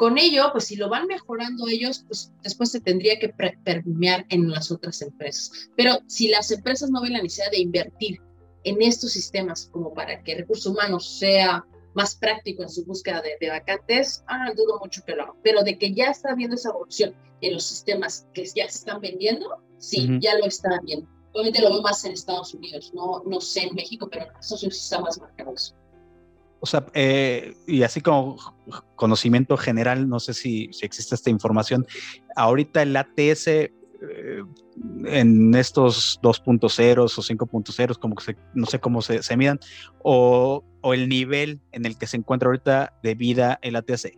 con ello, pues si lo van mejorando ellos, pues después se tendría que permear en las otras empresas. Pero si las empresas no ven la necesidad de invertir en estos sistemas como para que recursos humanos sea más práctico en su búsqueda de, vacantes, ah, dudo mucho que lo hagan. Pero de que ya está viendo esa evolución en los sistemas que ya se están vendiendo, sí, ya lo está viendo. Obviamente lo veo más en Estados Unidos, no, no sé en México, pero en Estados Unidos está más marcado O sea, eh, y así como conocimiento general, no sé si, existe esta información, ahorita el ATS eh, en estos 2.0 o 5.0, como que no sé cómo se, se midan, o, o, el nivel en el que se encuentra ahorita de vida el ATS,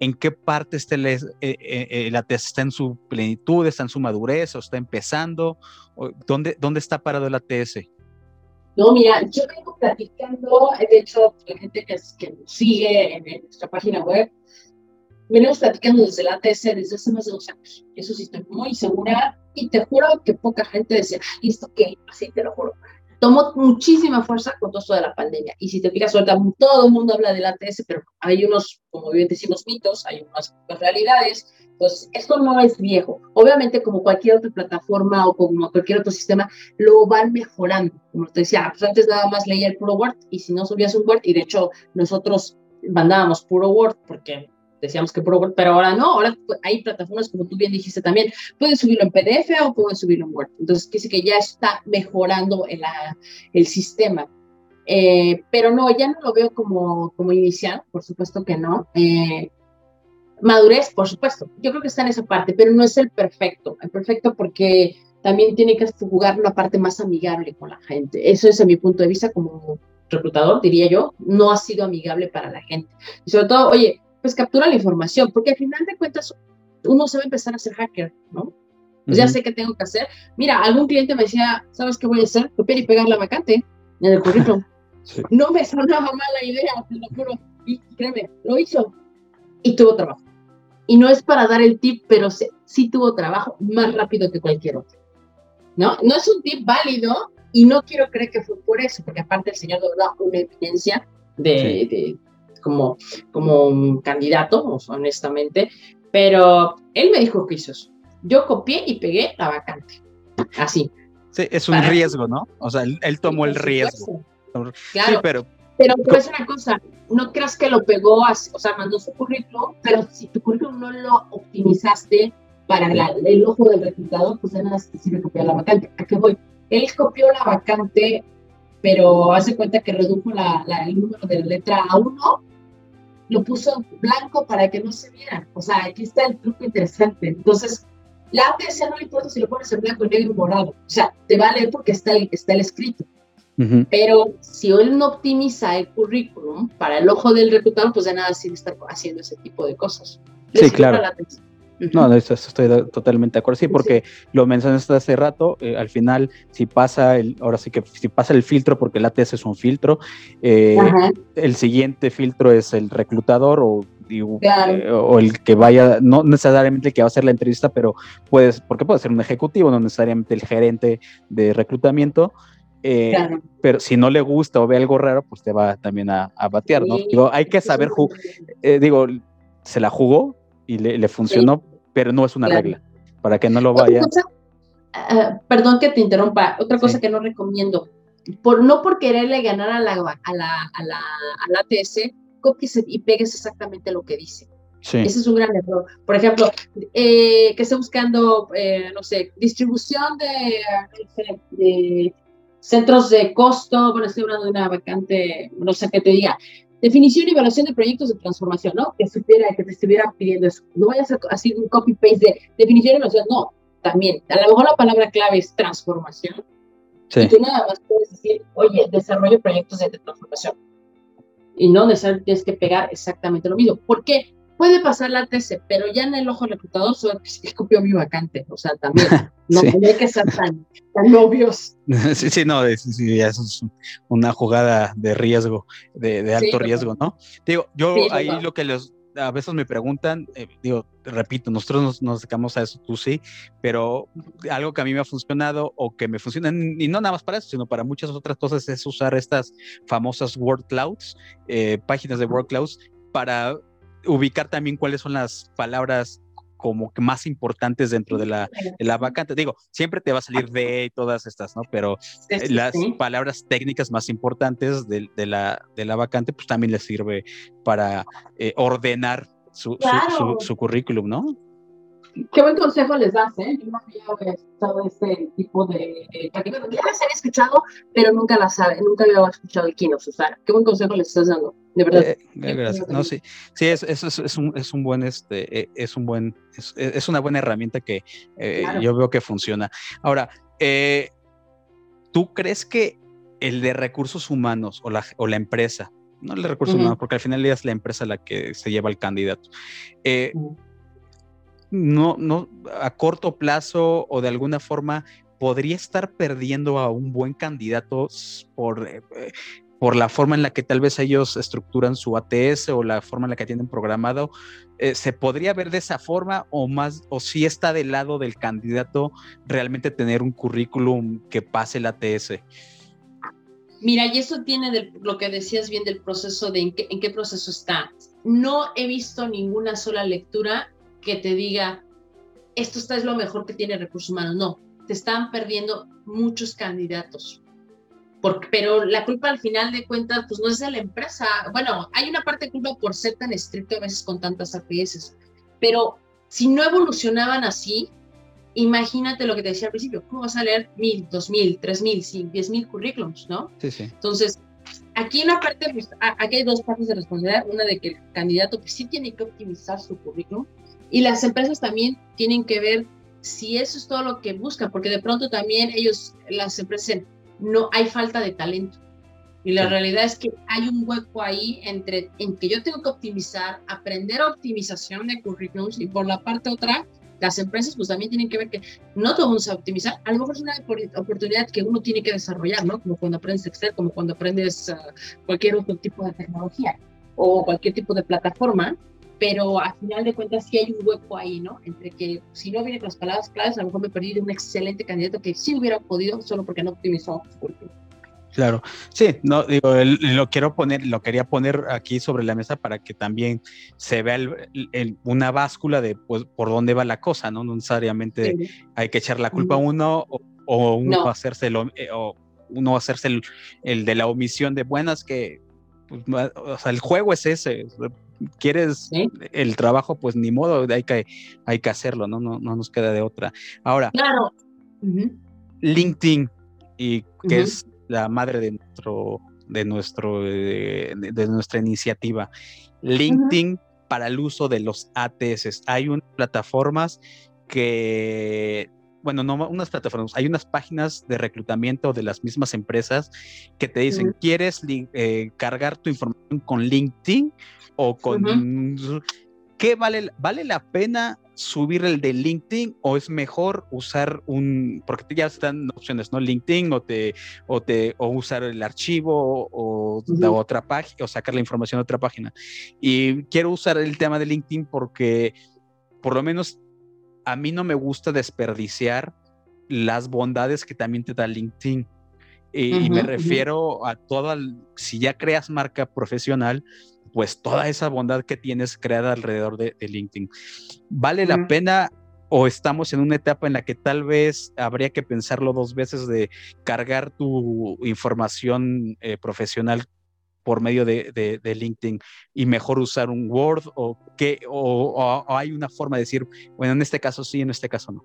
¿en qué parte está el, eh, el, ATS? ¿Está en su plenitud, está en su madurez o está empezando? ¿Dónde, dónde está parado el ATS? No, mira, yo vengo platicando, de hecho, la gente que, nos sigue en nuestra página web, venimos platicando desde la ATS desde hace más de dos años. Eso sí estoy muy segura y te juro que poca gente decía, ¿y esto qué? Así te lo juro. Tomó muchísima fuerza con todo esto de la pandemia. Y si te fijas, suelta, todo el mundo habla del ATS, pero hay unos, como bien decimos, mitos, hay unas realidades. Pues esto no es viejo. Obviamente, como cualquier otra plataforma o como cualquier otro sistema, lo van mejorando. Como te decía, pues antes nada más leía el puro Word y si no subías un Word, y de hecho nosotros mandábamos puro Word porque decíamos que Word, pero ahora no, ahora hay plataformas, como tú bien dijiste también, puedes subirlo en PDF o puedes subirlo en Word. Entonces, quiere que ya está mejorando el, el sistema. Eh, pero no, ya no lo veo como, como inicial, por supuesto que no. Eh, madurez, por supuesto, yo creo que está en esa parte, pero no es el perfecto. El perfecto porque también tiene que jugar una parte más amigable con la gente. Eso es, en mi punto de vista, como reclutador, diría yo, no ha sido amigable para la gente. Y sobre todo, oye, pues captura la información, porque al final de cuentas uno se va a empezar a ser hacker, ¿no? Pues ya sé qué tengo que hacer. Mira, algún cliente me decía, ¿sabes qué voy a hacer? Copiar y pegar la vacante en el currículum. No me sonaba mala idea, te lo juro. Y créeme, lo hizo y tuvo trabajo. Y no es para dar el tip, pero sí, sí tuvo trabajo más rápido que cualquier otro. ¿No? No es un tip válido y no quiero creer que fue por eso, porque aparte el señor da una evidencia de, de como, como candidato, honestamente, pero él me dijo que hizo eso. Yo copié y pegué la vacante, así. Sí, es un riesgo, ¿no? O sea, él, tomó el riesgo. Claro, pero... Pero es una cosa, no creas que lo pegó, así, o sea, mandó su currículum, pero si tu currículum no lo optimizaste para el ojo del reclutador, pues de nada te sirve copiar la vacante. ¿A qué voy? Él copió la vacante, pero hace cuenta que redujo la, el número de la letra a uno lo puso blanco para que no se viera. O sea, aquí está el truco interesante. Entonces, la ATS no le importa si lo pones en blanco, negro morado. O sea, te va a leer porque está el, está el escrito. Pero si él no optimiza el currículum para el ojo del reclutador, pues de nada sirve estar haciendo ese tipo de cosas. Sí, claro. No, eso, estoy totalmente de acuerdo. Sí, porque lo mencionaste hace rato, eh, al final, si pasa el, ahora sí que si pasa el filtro, porque el ATS es un filtro, eh, el siguiente filtro es el reclutador o, eh, o el que vaya, no necesariamente el que va a hacer la entrevista, pero puedes, porque puede ser un ejecutivo, no necesariamente el gerente de reclutamiento. Pero si no le gusta o ve algo raro, pues te va también a, batear, ¿no? Digo, hay que saber, digo, se la jugó, y le, funcionó, pero no es una regla, para que no lo vaya. Ah, perdón que te interrumpa, otra cosa que no recomiendo, por, no por quererle ganar a la, a la, a la, a ATS, copies y pegues exactamente lo que dice. Ese es un gran error. Por ejemplo, eh, que esté buscando, eh, no sé, distribución de, de, centros de costo, bueno, estoy hablando de una vacante, no sé qué te diga, Definición y evaluación de proyectos de transformación, ¿no? Que supiera, que te estuviera pidiendo eso. No vayas a hacer un copy-paste de definición y evaluación, no. También, a lo mejor la palabra clave es transformación. Sí. Y tú nada más puedes decir, oye, desarrollo proyectos de transformación. Y no necesariamente tienes que pegar exactamente lo mismo. ¿Por qué? Puede pasar la TC, pero ya en el ojo reclutador solo que copió mi vacante, o sea, también no, hay que ser tan, tan obvios. Sí, sí, no, sí, eso es una jugada de riesgo, de, alto riesgo, ¿no? Digo, yo ahí lo que les, a veces me preguntan, eh, digo, repito, nosotros nos, nos, dedicamos a eso, tú sí, pero algo que a mí me ha funcionado o que me funciona, y no nada más para eso, sino para muchas otras cosas, es usar estas famosas word clouds, eh, páginas de word clouds, para ubicar también cuáles son las palabras como que más importantes dentro de la, la, vacante. Digo, siempre te va a salir de y todas estas, ¿no? Pero las palabras técnicas más importantes de, de, la, de la vacante, pues también les sirve para eh, ordenar su, su, su, currículum, ¿no? Qué buen consejo les das, ¿eh? Yo no había escuchado este tipo de eh, ya las había escuchado, pero nunca las nunca había escuchado el Kino, Susana. Qué buen consejo les estás dando, de verdad. Eh, gracias. No, sí, sí, es, es, es, un, es un buen, este, eh, es un buen, es, es una buena herramienta que eh, yo veo que funciona. Ahora, ¿tú crees que el de recursos humanos o la, o la empresa, no el de recursos humanos, porque al final es la empresa la que se lleva el candidato, eh, no, no, a corto plazo o de alguna forma podría estar perdiendo a un buen candidato por, eh, por la forma en la que tal vez ellos estructuran su ATS o la forma en la que tienen programado, eh, ¿se podría ver de esa forma o más, o si está del lado del candidato realmente tener un currículum que pase el ATS? Mira, y eso tiene de lo que decías bien del proceso, de en qué proceso está. No he visto ninguna sola lectura que te diga, esto está es lo mejor que tiene recursos humanos. No, te están perdiendo muchos candidatos. pero la culpa al final de cuentas, pues no es de la empresa. Bueno, hay una parte de culpa por ser tan estricto a veces con tantas APS, pero si no evolucionaban así, imagínate lo que te decía al principio, ¿cómo vas a leer mil, dos mil, tres mil, diez mil currículums, no? Sí, sí. Entonces, aquí una parte, pues, aquí hay dos partes de responsabilidad, una de que el candidato pues, sí tiene que optimizar su currículum y las empresas también tienen que ver si eso es todo lo que buscan, porque de pronto también ellos, las empresas, no hay falta de talento. Y la realidad es que hay un hueco ahí entre en que yo tengo que optimizar, aprender optimización de currículums y por la parte otra, las empresas pues también tienen que ver que no todo vamos a optimizar, a lo mejor es una oportunidad que uno tiene que desarrollar, ¿no? Como cuando aprendes Excel, como cuando aprendes ah, cualquier otro tipo de tecnología o cualquier tipo de plataforma, pero al final de cuentas sí hay un hueco ahí, ¿no? Entre que si no vienen las palabras claves, a lo mejor me perdí de un excelente candidato que sí hubiera podido solo porque no optimizó su currículum. Claro, sí, no digo, lo quiero poner, lo quería poner aquí sobre la mesa para que también se vea una báscula de pues, por dónde va la cosa, ¿no? No necesariamente hay que echar la culpa a uno o, uno hacerse eh, o uno hacerse el, de la omisión de buenas que, pues, o sea, el juego es ese. Quieres el trabajo, pues ni modo, hay que, hay que hacerlo, ¿no? No, no nos queda de otra. Ahora, claro. LinkedIn, y que es la madre de nuestro, de nuestro, de, nuestra iniciativa. LinkedIn para el uso de los ATS. Hay unas plataformas que bueno, no unas plataformas, hay unas páginas de reclutamiento de las mismas empresas que te dicen, ¿quieres eh, cargar tu información con LinkedIn o con... ¿Qué vale, vale la pena subir el de LinkedIn o es mejor usar un, porque ya están opciones, ¿no? LinkedIn o te, o te, o usar el archivo o de otra página o sacar la información de otra página. Y quiero usar el tema de LinkedIn porque por lo menos a mí no me gusta desperdiciar las bondades que también te da LinkedIn. Y, me refiero a toda, si ya creas marca profesional, pues toda esa bondad que tienes creada alrededor de, LinkedIn. ¿Vale la pena o estamos en una etapa en la que tal vez habría que pensarlo dos veces de cargar tu información eh, profesional por medio de, LinkedIn y mejor usar un Word o, que, o hay una forma de decir, bueno, en este caso sí, en este caso no?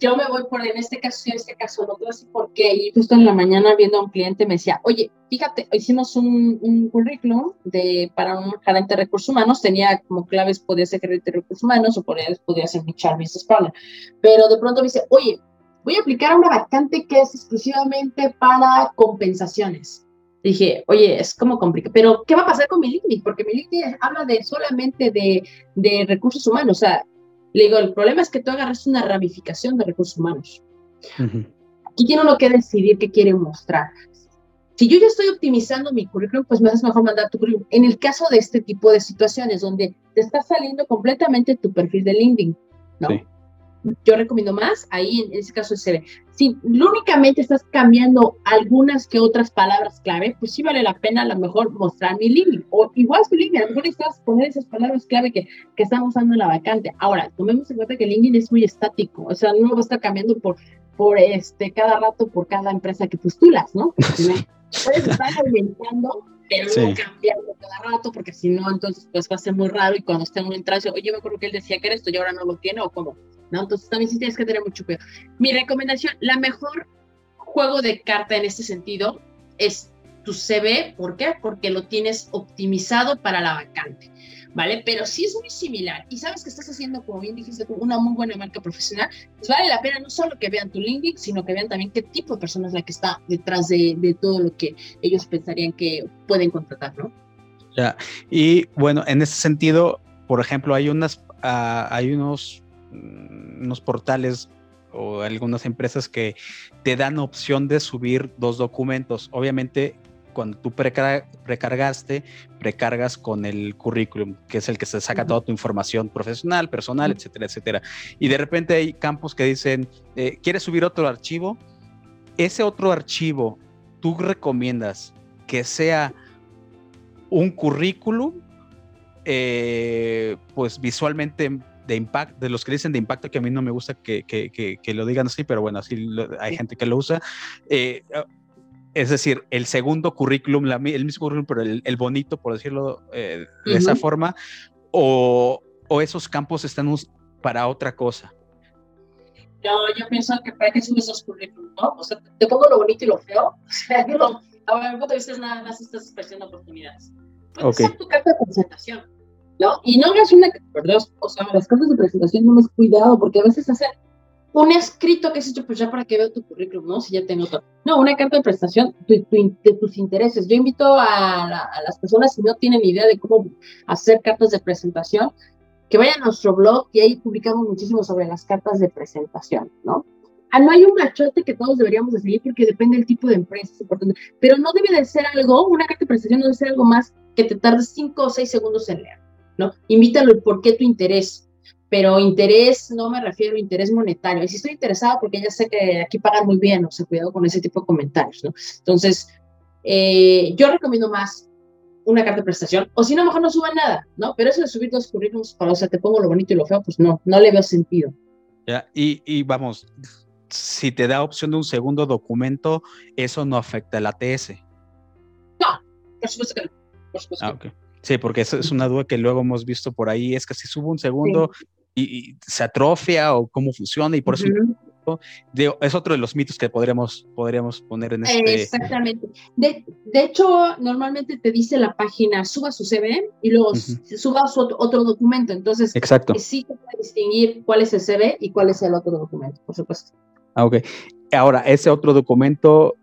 yo me voy por en este caso y en este caso no, así porque y justo en la mañana viendo a un cliente me decía, oye, fíjate, hicimos un, un currículum de, para un gerente de recursos humanos, tenía como claves, podía ser gerente de recursos humanos o podía, podía ser mi Business Partner, pero de pronto me dice, oye, voy a aplicar una vacante que es exclusivamente para compensaciones. Dije, oye, es como complicado, pero ¿qué va a pasar con mi LinkedIn? Porque mi LinkedIn habla de solamente de, de recursos humanos, o sea, le digo, el problema es que tú agarras una ramificación de recursos humanos. Aquí tiene uno que decidir qué quiere mostrar. Si yo ya estoy optimizando mi currículum, pues me es mejor mandar tu currículum. En el caso de este tipo de situaciones donde te está saliendo completamente tu perfil de LinkedIn, ¿no? Yo recomiendo más, ahí en ese caso se ve. Si únicamente estás cambiando algunas que otras palabras clave, pues sí vale la pena a lo mejor mostrar mi link, o igual su link, a lo mejor estás poner esas palabras clave que, que estamos usando en la vacante. Ahora, tomemos en cuenta que LinkedIn es muy estático, o sea, no va a estar cambiando por, por este, cada rato por cada empresa que postulas, ¿no? puedes estar aumentando pero no cambiarlo cada rato, porque si no, entonces pues va a ser muy raro y cuando esté en un entracio, oye, me acuerdo que él decía que era esto y ahora no lo tiene o cómo, ¿no? Entonces también sí tienes que tener mucho cuidado. Mi recomendación, la mejor juego de carta en este sentido es tu CV, ¿por qué? Porque lo tienes optimizado para la vacante. ¿Vale? Pero si es muy similar y sabes que estás haciendo, como bien dijiste una muy buena marca profesional, pues vale la pena no solo que vean tu LinkedIn, sino que vean también qué tipo de persona es la que está detrás de, todo lo que ellos pensarían que pueden contratar, ¿no? Ya, y bueno, en ese sentido, por ejemplo, hay unas, uh, hay unos, mm, unos portales o algunas empresas que te dan opción de subir dos documentos. Obviamente cuando tú precargaste, precargas con el currículum, que es el que se saca toda tu información profesional, personal, etcétera, etcétera. Y de repente hay campos que dicen, eh, ¿quieres subir otro archivo? Ese otro archivo, ¿tú recomiendas que sea un currículum, eh, pues visualmente de impacto, de los que dicen de impacto, que a mí no me gusta que, que, que, lo digan así, pero bueno, así hay gente que lo usa. Eh, es decir, el segundo currículum, el mismo currículum, pero el, bonito, por decirlo eh, de esa forma, o, esos campos están para otra cosa. Yo, yo pienso que para qué subes esos currículums, ¿no? O sea, te pongo lo bonito y lo feo. O sea, yo, a mi punto de vista es nada más estás expresando oportunidades. Puedes okay. tu carta de presentación, ¿no? Y no hagas una, perdón, o sea, las cartas de presentación no más cuidado, porque a veces hacen un escrito que has hecho pues ya para que vea tu currículum, ¿no? Si ya tengo todo. No, una carta de prestación de, tus intereses. Yo invito a, las personas, si no tienen idea de cómo hacer cartas de presentación, que vayan a nuestro blog y ahí publicamos muchísimo sobre las cartas de presentación, ¿no? Ah, no hay un machote que todos deberíamos de seguir porque depende del tipo de empresa, pero no debe de ser algo, una carta de prestación no debe ser algo más que te tarde cinco o seis segundos en leer, ¿no? Invítalo el por qué tu interés, pero interés no me refiero a interés monetario. Y si estoy interesado, porque ya sé que aquí pagan muy bien, o sea, cuidado con ese tipo de comentarios, ¿no? Entonces, eh, yo recomiendo más una carta de prestación, o si no, mejor no suban nada, ¿no? Pero eso de subir dos currículums, o sea, te pongo lo bonito y lo feo, pues no, no le veo sentido. Ya, y, y vamos, si te da opción de un segundo documento, eso no afecta al ATS. No, por supuesto que no. Por supuesto ah, Sí, porque eso es una duda que luego hemos visto por ahí, es que si subo un segundo, y, se atrofia o cómo funciona y por eso es otro de los mitos que podríamos, podríamos poner en este... Exactamente. De, de hecho, normalmente te dice la página, suba su CV y luego suba su otro, documento. Entonces, Exacto. sí se puede distinguir cuál es el CV y cuál es el otro documento, por supuesto. Ah, ok. Ahora, ese otro documento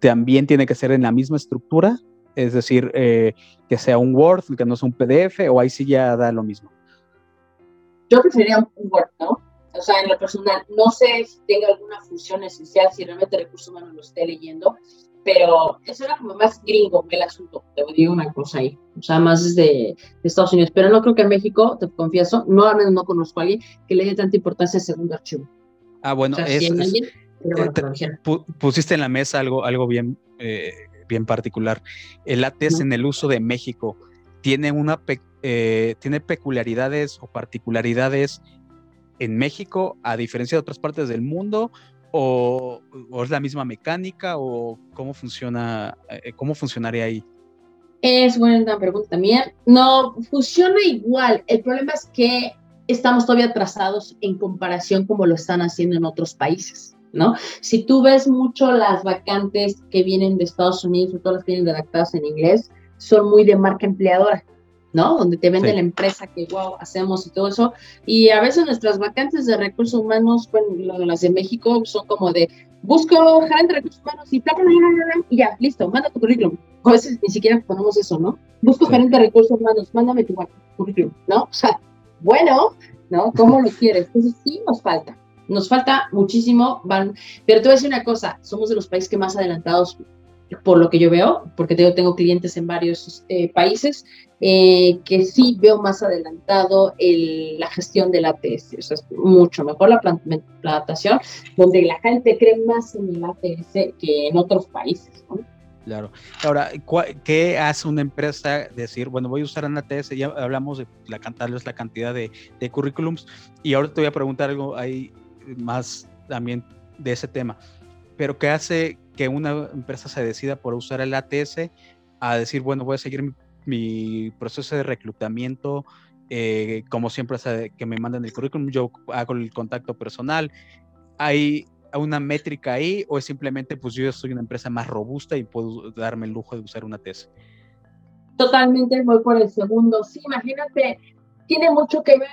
también tiene que ser en la misma estructura, es decir, eh, que sea un Word, que no sea un PDF, o ahí sí ya da lo mismo. Yo preferiría un Word, ¿no? O sea, en lo personal, no sé si tenga alguna función esencial, si realmente recursos humanos lo esté leyendo, pero eso era como más gringo el asunto, te digo una cosa ahí, o sea, más desde de Estados Unidos, pero no creo que en México, te confieso, no no conozco a alguien que le dé tanta importancia al segundo archivo. Ah, bueno, es, pusiste en la mesa algo, algo bien, eh, bien particular. El ATS en el uso de México tiene una eh, tiene peculiaridades o particularidades en México a diferencia de otras partes del mundo o, es la misma mecánica o cómo funciona eh, cómo funcionaría ahí es buena pregunta también no funciona igual el problema es que estamos todavía atrasados en comparación como lo están haciendo en otros países ¿no? Si tú ves mucho las vacantes que vienen de Estados Unidos, o todas las que vienen redactadas en inglés, son muy de marca empleadora. ¿No? Donde te vende la empresa que, wow, hacemos y todo eso. Y a veces nuestras vacantes de recursos humanos, bueno, las de México, son como de, busco gerente de recursos humanos y bla, bla, bla, y ya, listo, manda tu currículum. A veces ni siquiera ponemos eso, ¿no? Busco gerente de recursos humanos, mándame tu currículum, ¿no? O sea, bueno, ¿no? ¿Cómo lo quieres? Entonces sí nos falta. Nos falta muchísimo, van, pero te voy a decir una cosa, somos de los países que más adelantados por lo que yo veo, porque tengo, tengo clientes en varios eh, países, eh, que sí veo más adelantado el, la gestión del ATS. O sea, es mucho mejor la plantación, donde la gente cree más en el ATS que en otros países. Claro. Ahora, ¿qué hace una empresa decir, bueno, voy a usar un ATS? Ya hablamos de la, la cantidad de, de currículums y ahora te voy a preguntar algo ahí más también de ese tema. Pero ¿qué hace que una empresa se decida por usar el ATS a decir, bueno, voy a seguir mi, proceso de reclutamiento, eh, como siempre, que me mandan el currículum, yo hago el contacto personal. ¿Hay una métrica ahí o es simplemente, pues yo soy una empresa más robusta y puedo darme el lujo de usar una tesis? Totalmente, voy por el segundo. Sí, imagínate, tiene mucho que ver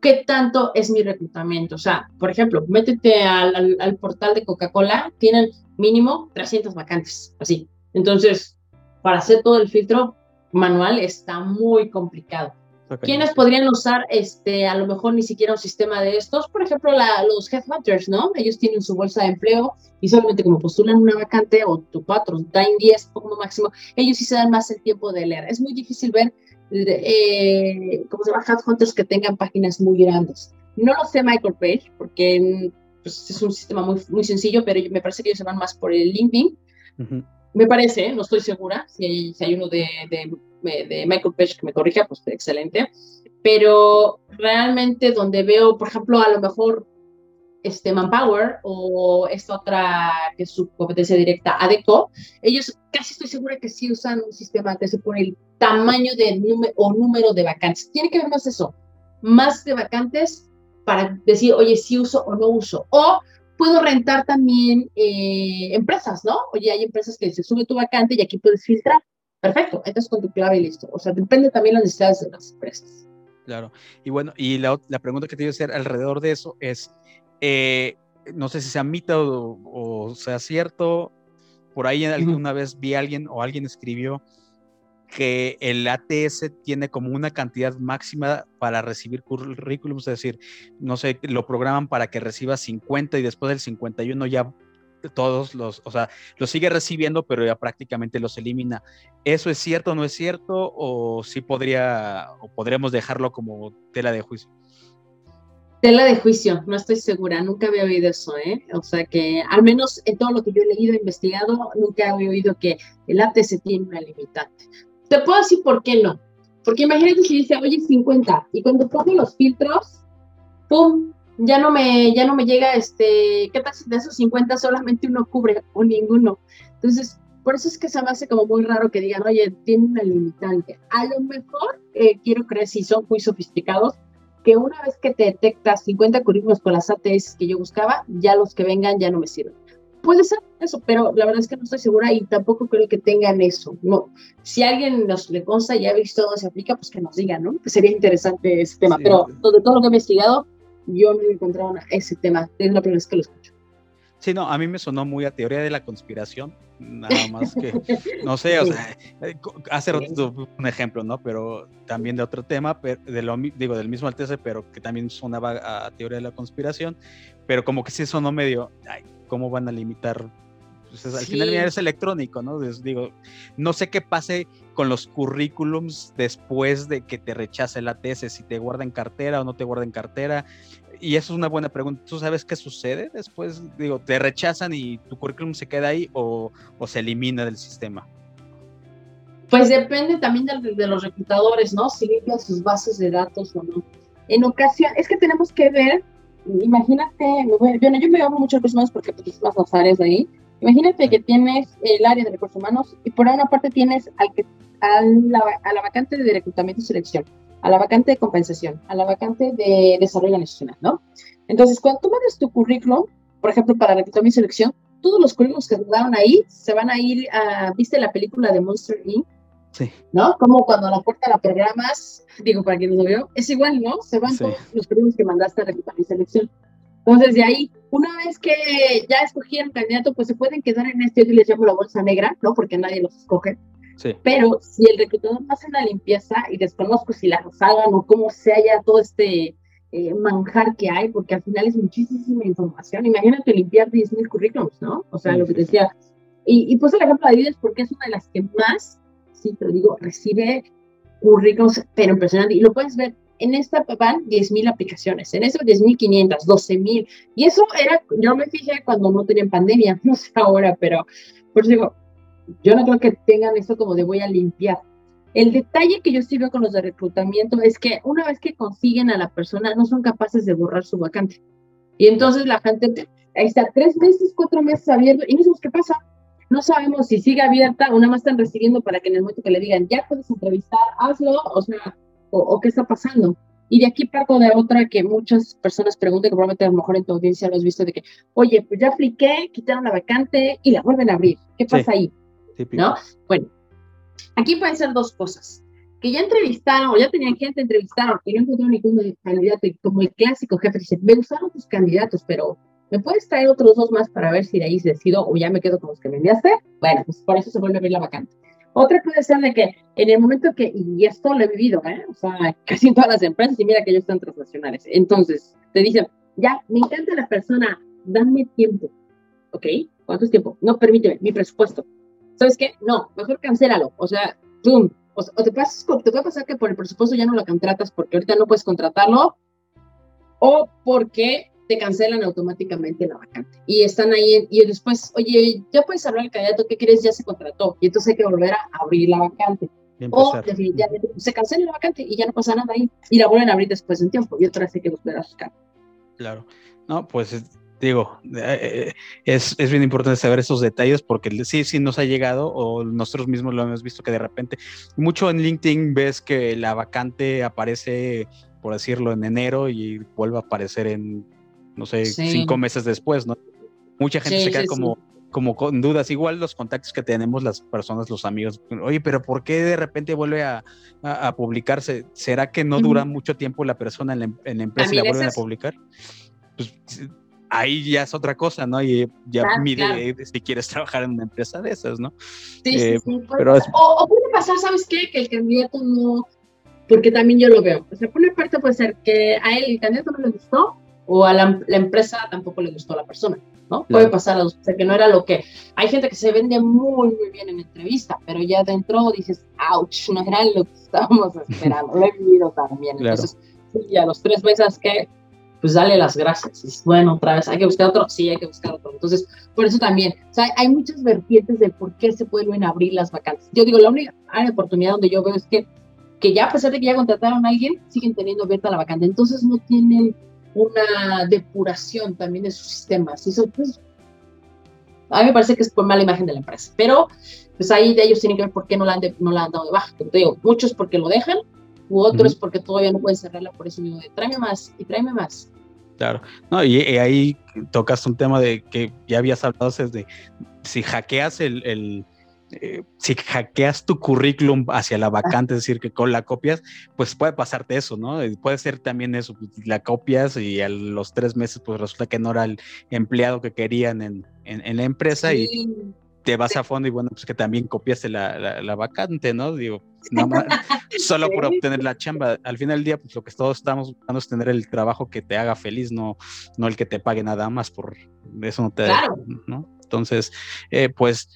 qué tanto es mi reclutamiento. O sea, por ejemplo, métete al portal de Coca-Cola, tienen mínimo 300 vacantes, así. Entonces, para hacer todo el filtro manual está muy complicado. ¿Quiénes podrían usar, este, a lo mejor ni siquiera un sistema de estos? Por ejemplo, la, los headhunters, ¿no? Ellos tienen su bolsa de empleo y solamente como postulan una vacante o tu cuatro, en 10 como máximo, ellos sí se dan más el tiempo de leer. Es muy difícil ver, eh, ¿cómo se llama? Headhunters que tengan páginas muy grandes. No lo sé Michael Page, porque pues, es un sistema muy, muy sencillo, pero me parece que ellos se van más por el LinkedIn. Me parece, no estoy segura, si hay, si hay uno de, de, de, Michael Page que me corrija, pues excelente. Pero realmente donde veo, por ejemplo, a lo mejor este Manpower o esta otra que es su competencia directa, ADECO, ellos casi estoy segura que sí usan un sistema que se pone el tamaño de número o número de vacantes. Tiene que ver más eso, más de vacantes para decir, oye, sí uso o no uso. O puedo rentar también eh, empresas, ¿no? Oye, hay empresas que se sube tu vacante y aquí puedes filtrar. Perfecto, entonces con tu clave y listo. O sea, depende también de las necesidades de las empresas. Claro. Y bueno, y la, la pregunta que te iba a hacer alrededor de eso es, eh, no sé si sea mito o, sea cierto, por ahí alguna vez vi a alguien o alguien escribió que el ATS tiene como una cantidad máxima para recibir currículums, es decir, no sé, lo programan para que reciba 50 y después del 51 ya todos los, o sea, los sigue recibiendo, pero ya prácticamente los elimina. ¿Eso es cierto o no es cierto? ¿O sí podría, o podríamos dejarlo como tela de juicio? Tela de juicio, no estoy segura, nunca había oído eso, ¿eh? O sea que, al menos en todo lo que yo he leído e investigado, nunca había oído que el ATS tiene una limitante. Te puedo decir por qué no. Porque imagínate si dice, oye, 50, y cuando pongo los filtros, ¡pum! Ya no me, ya no me llega este, ¿qué tal si de esos 50 solamente uno cubre o ninguno? Entonces, por eso es que se me hace como muy raro que digan, oye, tiene una limitante. A lo mejor, eh, quiero creer, si son muy sofisticados, que una vez que te detectas 50 currículos con las ATS que yo buscaba, ya los que vengan ya no me sirven. Puede ser eso, pero la verdad es que no estoy segura y tampoco creo que tengan eso. No, si alguien nos le consta y ha visto dónde se aplica, pues que nos diga, ¿no? Que sería interesante ese tema. pero de todo lo que he investigado, yo no he encontrado ese tema. Es la primera vez que lo escucho. Sí, no, a mí me sonó muy a teoría de la conspiración, nada más que, no sé, o sea, eh, hace un ejemplo, ¿no? Pero también de otro tema, de lo, digo, del mismo Altece, pero que también sonaba a teoría de la conspiración, pero como que sí sonó medio, ay, ¿cómo van a limitar? Pues al final es electrónico, ¿no? digo, no sé qué pase con los currículums después de que te rechace el ATS, si te guarda en cartera o no te guarda en cartera. Y eso es una buena pregunta. ¿Tú sabes qué sucede después? Digo, ¿te rechazan y tu currículum se queda ahí o, o se elimina del sistema? Pues depende también de, de, los reclutadores, ¿no? Si limpian sus bases de datos o no. En ocasión, es que tenemos que ver imagínate, bueno, yo me hablo mucho recursos humanos porque pues, más las áreas de ahí. Imagínate que tienes el área de recursos humanos y por una parte tienes al que, a, la, a la vacante de reclutamiento y selección, a la vacante de compensación, a la vacante de desarrollo nacional, ¿no? Entonces, cuando tú mandas tu currículum, por ejemplo, para reclutamiento y selección, todos los currículums que daban ahí se van a ir a, ¿viste la película de Monster Inc.? Sí. ¿No? Como cuando la puerta la programas, digo, para quien no lo vio, es igual, ¿no? Se van todos los premios que mandaste a mi selección. Entonces, de ahí, una vez que ya escogieron candidato, pues se pueden quedar en este, yo les llamo la bolsa negra, ¿no? Porque nadie los escoge. Sí. Pero si el reclutador hace la limpieza, y desconozco si la hagan o cómo se haya todo este eh, manjar que hay, porque al final es muchísima información. Imagínate limpiar 10.000 currículums, ¿no? O sea, lo que decía. Y, y puse el ejemplo de Vides porque es una de las que más sí, pero digo, recibe currículums, pero impresionante. Y lo puedes ver, en esta van 10.000 aplicaciones, en eso 10.500, 12.000. Y eso era, yo me fijé cuando no tenían pandemia, no sé ahora, pero por eso digo, yo no creo que tengan esto como de voy a limpiar. El detalle que yo sí veo con los de reclutamiento es que una vez que consiguen a la persona, no son capaces de borrar su vacante. Y entonces la gente, ahí está, tres meses, cuatro meses abierto, y no sabemos qué pasa no sabemos si sigue abierta o nada más están recibiendo para que en el momento que le digan, ya puedes entrevistar, hazlo, o sea, o, qué está pasando. Y de aquí parto de otra que muchas personas preguntan, que probablemente a lo mejor en tu audiencia lo has visto, de que, oye, pues ya apliqué, quitaron la vacante y la vuelven a abrir. ¿Qué pasa ahí? ¿No? Bueno, aquí pueden ser dos cosas. Que ya entrevistaron o ya tenían gente entrevistaron y no encontraron ningún candidato, y como el clásico jefe dice, me gustaron tus candidatos, pero ¿me puedes traer otros dos más para ver si de ahí decido o ya me quedo con los que me enviaste? Bueno, pues por eso se vuelve a abrir la vacante. Otra puede ser de que en el momento que, y esto lo he vivido, ¿eh? o sea, casi todas las empresas, y mira que ellos están transnacionales, entonces te dicen, ya, me encanta la persona, dame tiempo, ¿ok? ¿Cuánto es tiempo? No, permíteme, mi presupuesto. ¿Sabes qué? No, mejor cancélalo, o sea, ¡pum! O, o te, pasas, te puede pasar que por el presupuesto ya no lo contratas porque ahorita no puedes contratarlo, o porque te cancelan automáticamente la vacante. Y están ahí, y después, oye, ya puedes hablar al candidato, ¿qué quieres? Ya se contrató. Y entonces hay que volver a abrir la vacante. O definitivamente se cancela la vacante y ya no pasa nada ahí. Y la vuelven a abrir después de un tiempo. Y otra vez hay que volver a buscar. Claro. No, pues digo, eh, eh, es, es, bien importante saber esos detalles porque sí, sí nos ha llegado o nosotros mismos lo hemos visto que de repente, mucho en LinkedIn ves que la vacante aparece, por decirlo, en enero y vuelve a aparecer en no sé, cinco meses después, ¿no? Mucha gente se queda como, como con dudas. Igual los contactos que tenemos las personas, los amigos, oye, pero ¿por qué de repente vuelve a, a, publicarse? ¿Será que no dura mucho tiempo la persona en la, en empresa y la vuelven a publicar? Pues ahí ya es otra cosa, ¿no? Y ya mide si quieres trabajar en una empresa de esas, ¿no? Sí, sí, eh, sí. Pero o, puede pasar, ¿sabes qué? Que el candidato no, porque también yo lo veo. O sea, por una parte puede ser que a él el candidato no le gustó o a la, empresa tampoco le gustó a la persona, ¿no? Puede pasar a dos, o sea, que no era lo que... Hay gente que se vende muy, muy bien en entrevista, pero ya dentro dices, ouch, no era lo que estábamos esperando, lo he vivido también. Entonces, sí, a los tres meses que, pues dale las gracias. Y bueno, otra vez, hay que buscar otro, sí, hay que buscar otro. Entonces, por eso también, o sea, hay muchas vertientes de por qué se pueden abrir las vacantes. Yo digo, la única oportunidad donde yo veo es que, que ya a pesar de que ya contrataron a alguien, siguen teniendo abierta la vacante. Entonces no tienen una depuración también de sus sistemas. Y eso, pues, a mí me parece que es por mala imagen de la empresa. Pero, pues ahí de ellos tienen que ver por qué no la han, no la han dado de baja. te digo, muchos porque lo dejan, u otros porque todavía no pueden cerrarla por eso mismo de tráeme más y tráeme más. Claro, no, y, ahí tocas un tema de que ya habías hablado desde si hackeas el eh, si hackeas tu currículum hacia la vacante, es decir, que con la copias, pues puede pasarte eso, ¿no? Puede ser también eso, pues, la copias y a los tres meses, pues resulta que no era el empleado que querían en, en, la empresa y te vas a fondo y bueno, pues que también copiaste la, la, vacante, ¿no? Digo, solo por obtener la chamba. Al final del día, pues lo que todos estamos buscando es tener el trabajo que te haga feliz, no, no el que te pague nada más por eso no te, ¿no? Entonces, eh, pues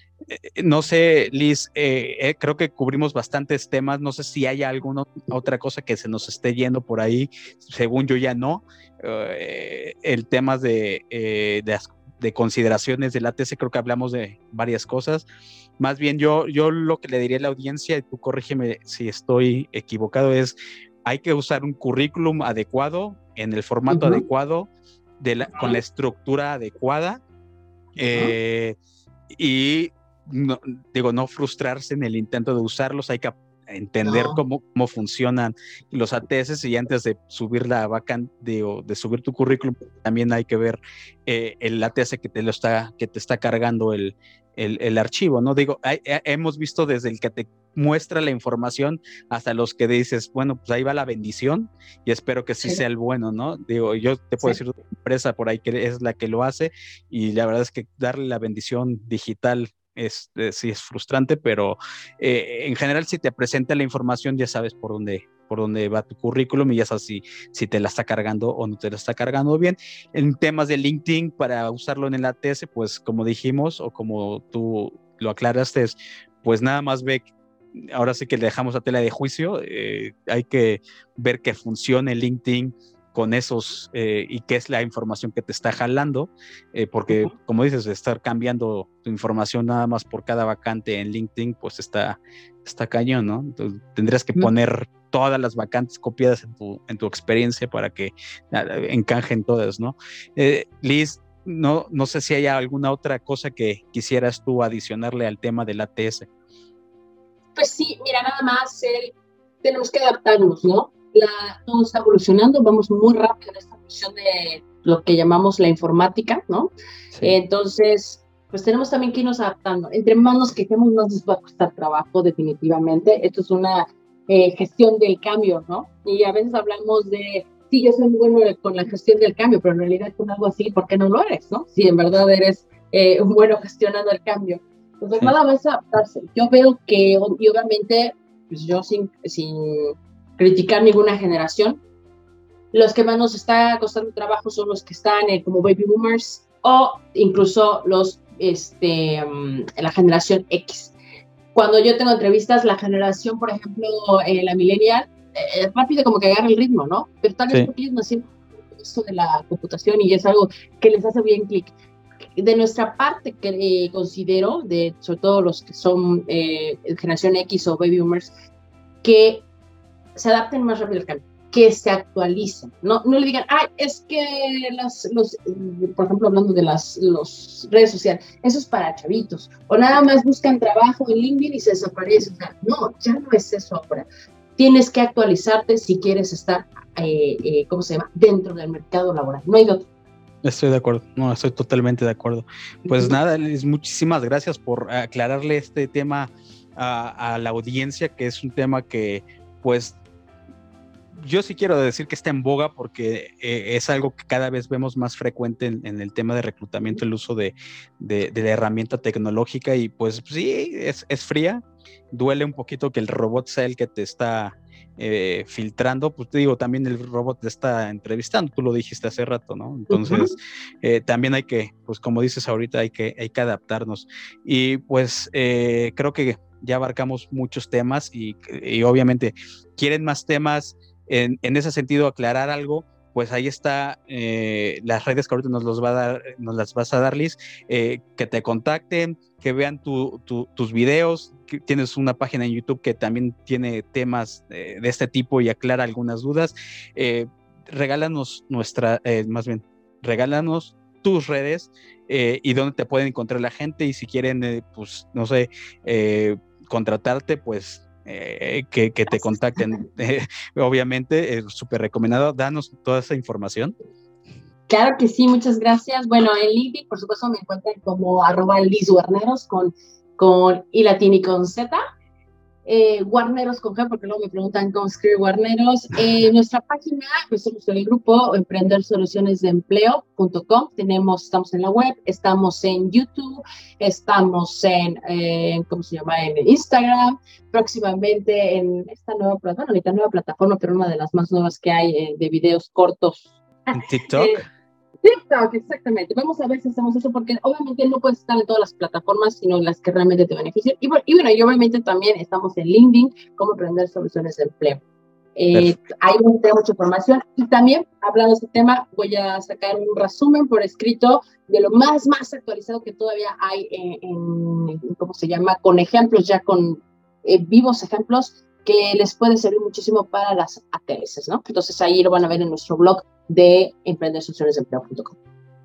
no sé, Liz, eh, eh, creo que cubrimos bastantes temas. No sé si hay alguna otra cosa que se nos esté yendo por ahí. Según yo ya no. el tema de, de, consideraciones del ATC, creo que hablamos de varias cosas. Más bien yo, yo lo que le diría a la audiencia, y tú corrígeme si estoy equivocado, es hay que usar un currículum adecuado, en el formato adecuado, de la, con la estructura adecuada. y no, digo, no frustrarse en el intento de usarlos, hay que entender cómo, cómo funcionan los ATS y antes de subir la vacante o de subir tu currículum, también hay que ver eh, el ATS que te lo está, que te está cargando el, el, archivo, ¿no? Digo, hemos visto desde el que te muestra la información hasta los que dices, bueno, pues ahí va la bendición y espero que sí, sea el bueno, ¿no? Digo, yo te puedo decir una empresa por ahí que es la que lo hace y la verdad es que darle la bendición digital es, eh, sí es frustrante, pero eh, en general si te presenta la información ya sabes por dónde, por dónde va tu currículum y ya sabes si, si te la está cargando o no te la está cargando bien. En temas de LinkedIn, para usarlo en el ATS, pues como dijimos o como tú lo aclaraste, pues nada más ve ahora sí que le dejamos a tela de juicio, eh, hay que ver que funcione LinkedIn con esos eh, y qué es la información que te está jalando, eh, porque como dices, estar cambiando tu información nada más por cada vacante en LinkedIn, pues está, está cañón, ¿no? Entonces, tendrías que poner todas las vacantes copiadas en tu, en tu experiencia para que encajen todas, ¿no? Eh, Liz, no, no sé si hay alguna otra cosa que quisieras tú adicionarle al tema del ATS. Pues sí, mira, nada más tenemos que adaptarnos, ¿no? La, todo está evolucionando, vamos muy rápido en esta función de lo que llamamos la informática, ¿no? Entonces, pues tenemos también que irnos adaptando. Entre más nos quejemos, más nos va a costar trabajo, definitivamente. Esto es una eh, gestión del cambio, ¿no? Y a veces hablamos de, sí, yo soy muy bueno con la gestión del cambio, pero en realidad con algo así, ¿por qué no lo eres, no? Si en verdad eres eh, bueno gestionando el cambio. Entonces, nada más adaptarse. Yo veo que, y obviamente, pues yo sin, sin criticar ninguna generación, los que más nos está costando trabajo son los que están eh, como baby boomers o incluso los, este, mm, la generación X. Cuando yo tengo entrevistas, la generación, por ejemplo, eh, la millennial, eh, rápido como que agarra el ritmo, ¿no? Pero tal vez porque ellos nacieron esto de la computación y es algo que les hace bien clic de nuestra parte, que eh, considero, de, sobre todo los que son eh, generación X o baby boomers, que se adapten más rápido al cambio, que se actualicen. No, no le digan, ay, es que las, los, por ejemplo, hablando de las los redes sociales, eso es para chavitos. O nada más buscan trabajo en LinkedIn y se desaparecen. no, ya no es eso ahora. Tienes que actualizarte si quieres estar, eh, ¿cómo se llama?, dentro del mercado laboral. No hay otro. Estoy de acuerdo, no, estoy totalmente de acuerdo. Pues nada, Liz, muchísimas gracias por aclararle este tema a, la audiencia, que es un tema que, pues, yo sí quiero decir que está en boga porque eh, es algo que cada vez vemos más frecuente en, el tema de reclutamiento, el uso de, de, la herramienta tecnológica y pues sí, es, es fría, duele un poquito que el robot sea el que te está eh, filtrando, pues te digo, también el robot te está entrevistando, tú lo dijiste hace rato, ¿no? Entonces, eh, también hay que, pues como dices ahorita, hay que, hay que adaptarnos. Y pues eh, creo que ya abarcamos muchos temas y, obviamente quieren más temas en, ese sentido, aclarar algo, pues ahí está las redes que ahorita nos, los va a dar, nos las vas a dar, Liz, que te contacten, que vean tus videos, tienes una página en YouTube que también tiene temas de este tipo y aclara algunas dudas. Eh, regálanos nuestra, eh, más bien, regálanos tus redes eh, y dónde te pueden encontrar la gente y si quieren, pues, no sé, contratarte, pues que, que, te contacten. obviamente, es súper recomendado. Danos toda esa información. Claro que sí, muchas gracias. Bueno, en LinkedIn, por supuesto, me encuentran como arroba Liz Guarneros con, con I latín y con Z. Eh, Guarneros con G, porque luego me preguntan cómo escribe Guarneros. Eh, nuestra página, pues somos el grupo Emprender Soluciones de Empleo.com. Tenemos, estamos en la web, estamos en YouTube, estamos en, eh, ¿cómo se llama? En Instagram, próximamente en esta nueva, bueno, ahorita nueva plataforma, pero una de las más nuevas que hay eh, de videos cortos. En TikTok. TikTok, exactamente. Vamos a ver si hacemos eso, porque obviamente no puedes estar en todas las plataformas, sino en las que realmente te benefician. Y, y bueno, y obviamente también estamos en LinkedIn, cómo aprender soluciones de empleo. Eh, ahí tengo mucha información. Y también, hablando de este tema, voy a sacar un resumen por escrito de lo más, más actualizado que todavía hay en, ¿cómo se llama? Con ejemplos, ya con eh, vivos ejemplos que les puede servir muchísimo para las ATS, ¿no? Entonces ahí lo van a ver en nuestro blog de emprendersolucionesdeempleo.com.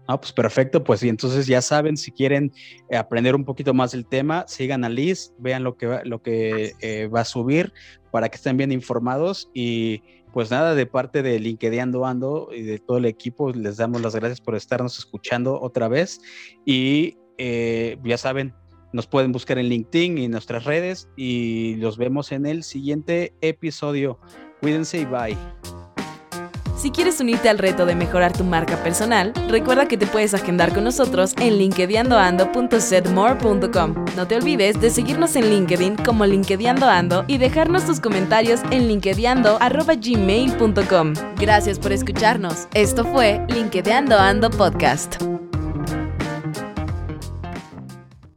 Ah, pues perfecto, pues y entonces ya saben, si quieren eh, aprender un poquito más del tema, sigan a Liz, vean lo que va, lo que eh, va a subir para que estén bien informados y pues nada, de parte de LinkedIn Ando y de todo el equipo, les damos las gracias por estarnos escuchando otra vez y eh, ya saben, nos pueden buscar en LinkedIn y nuestras redes y los vemos en el siguiente episodio. Cuídense y bye. Si quieres unirte al reto de mejorar tu marca personal, recuerda que te puedes agendar con nosotros en linkedinando.setmore.com. No te olvides de seguirnos en LinkedIn como LinkedInando y dejarnos tus comentarios en linkedinando.gmail.com. Gracias por escucharnos. Esto fue LinkedInando Ando Podcast.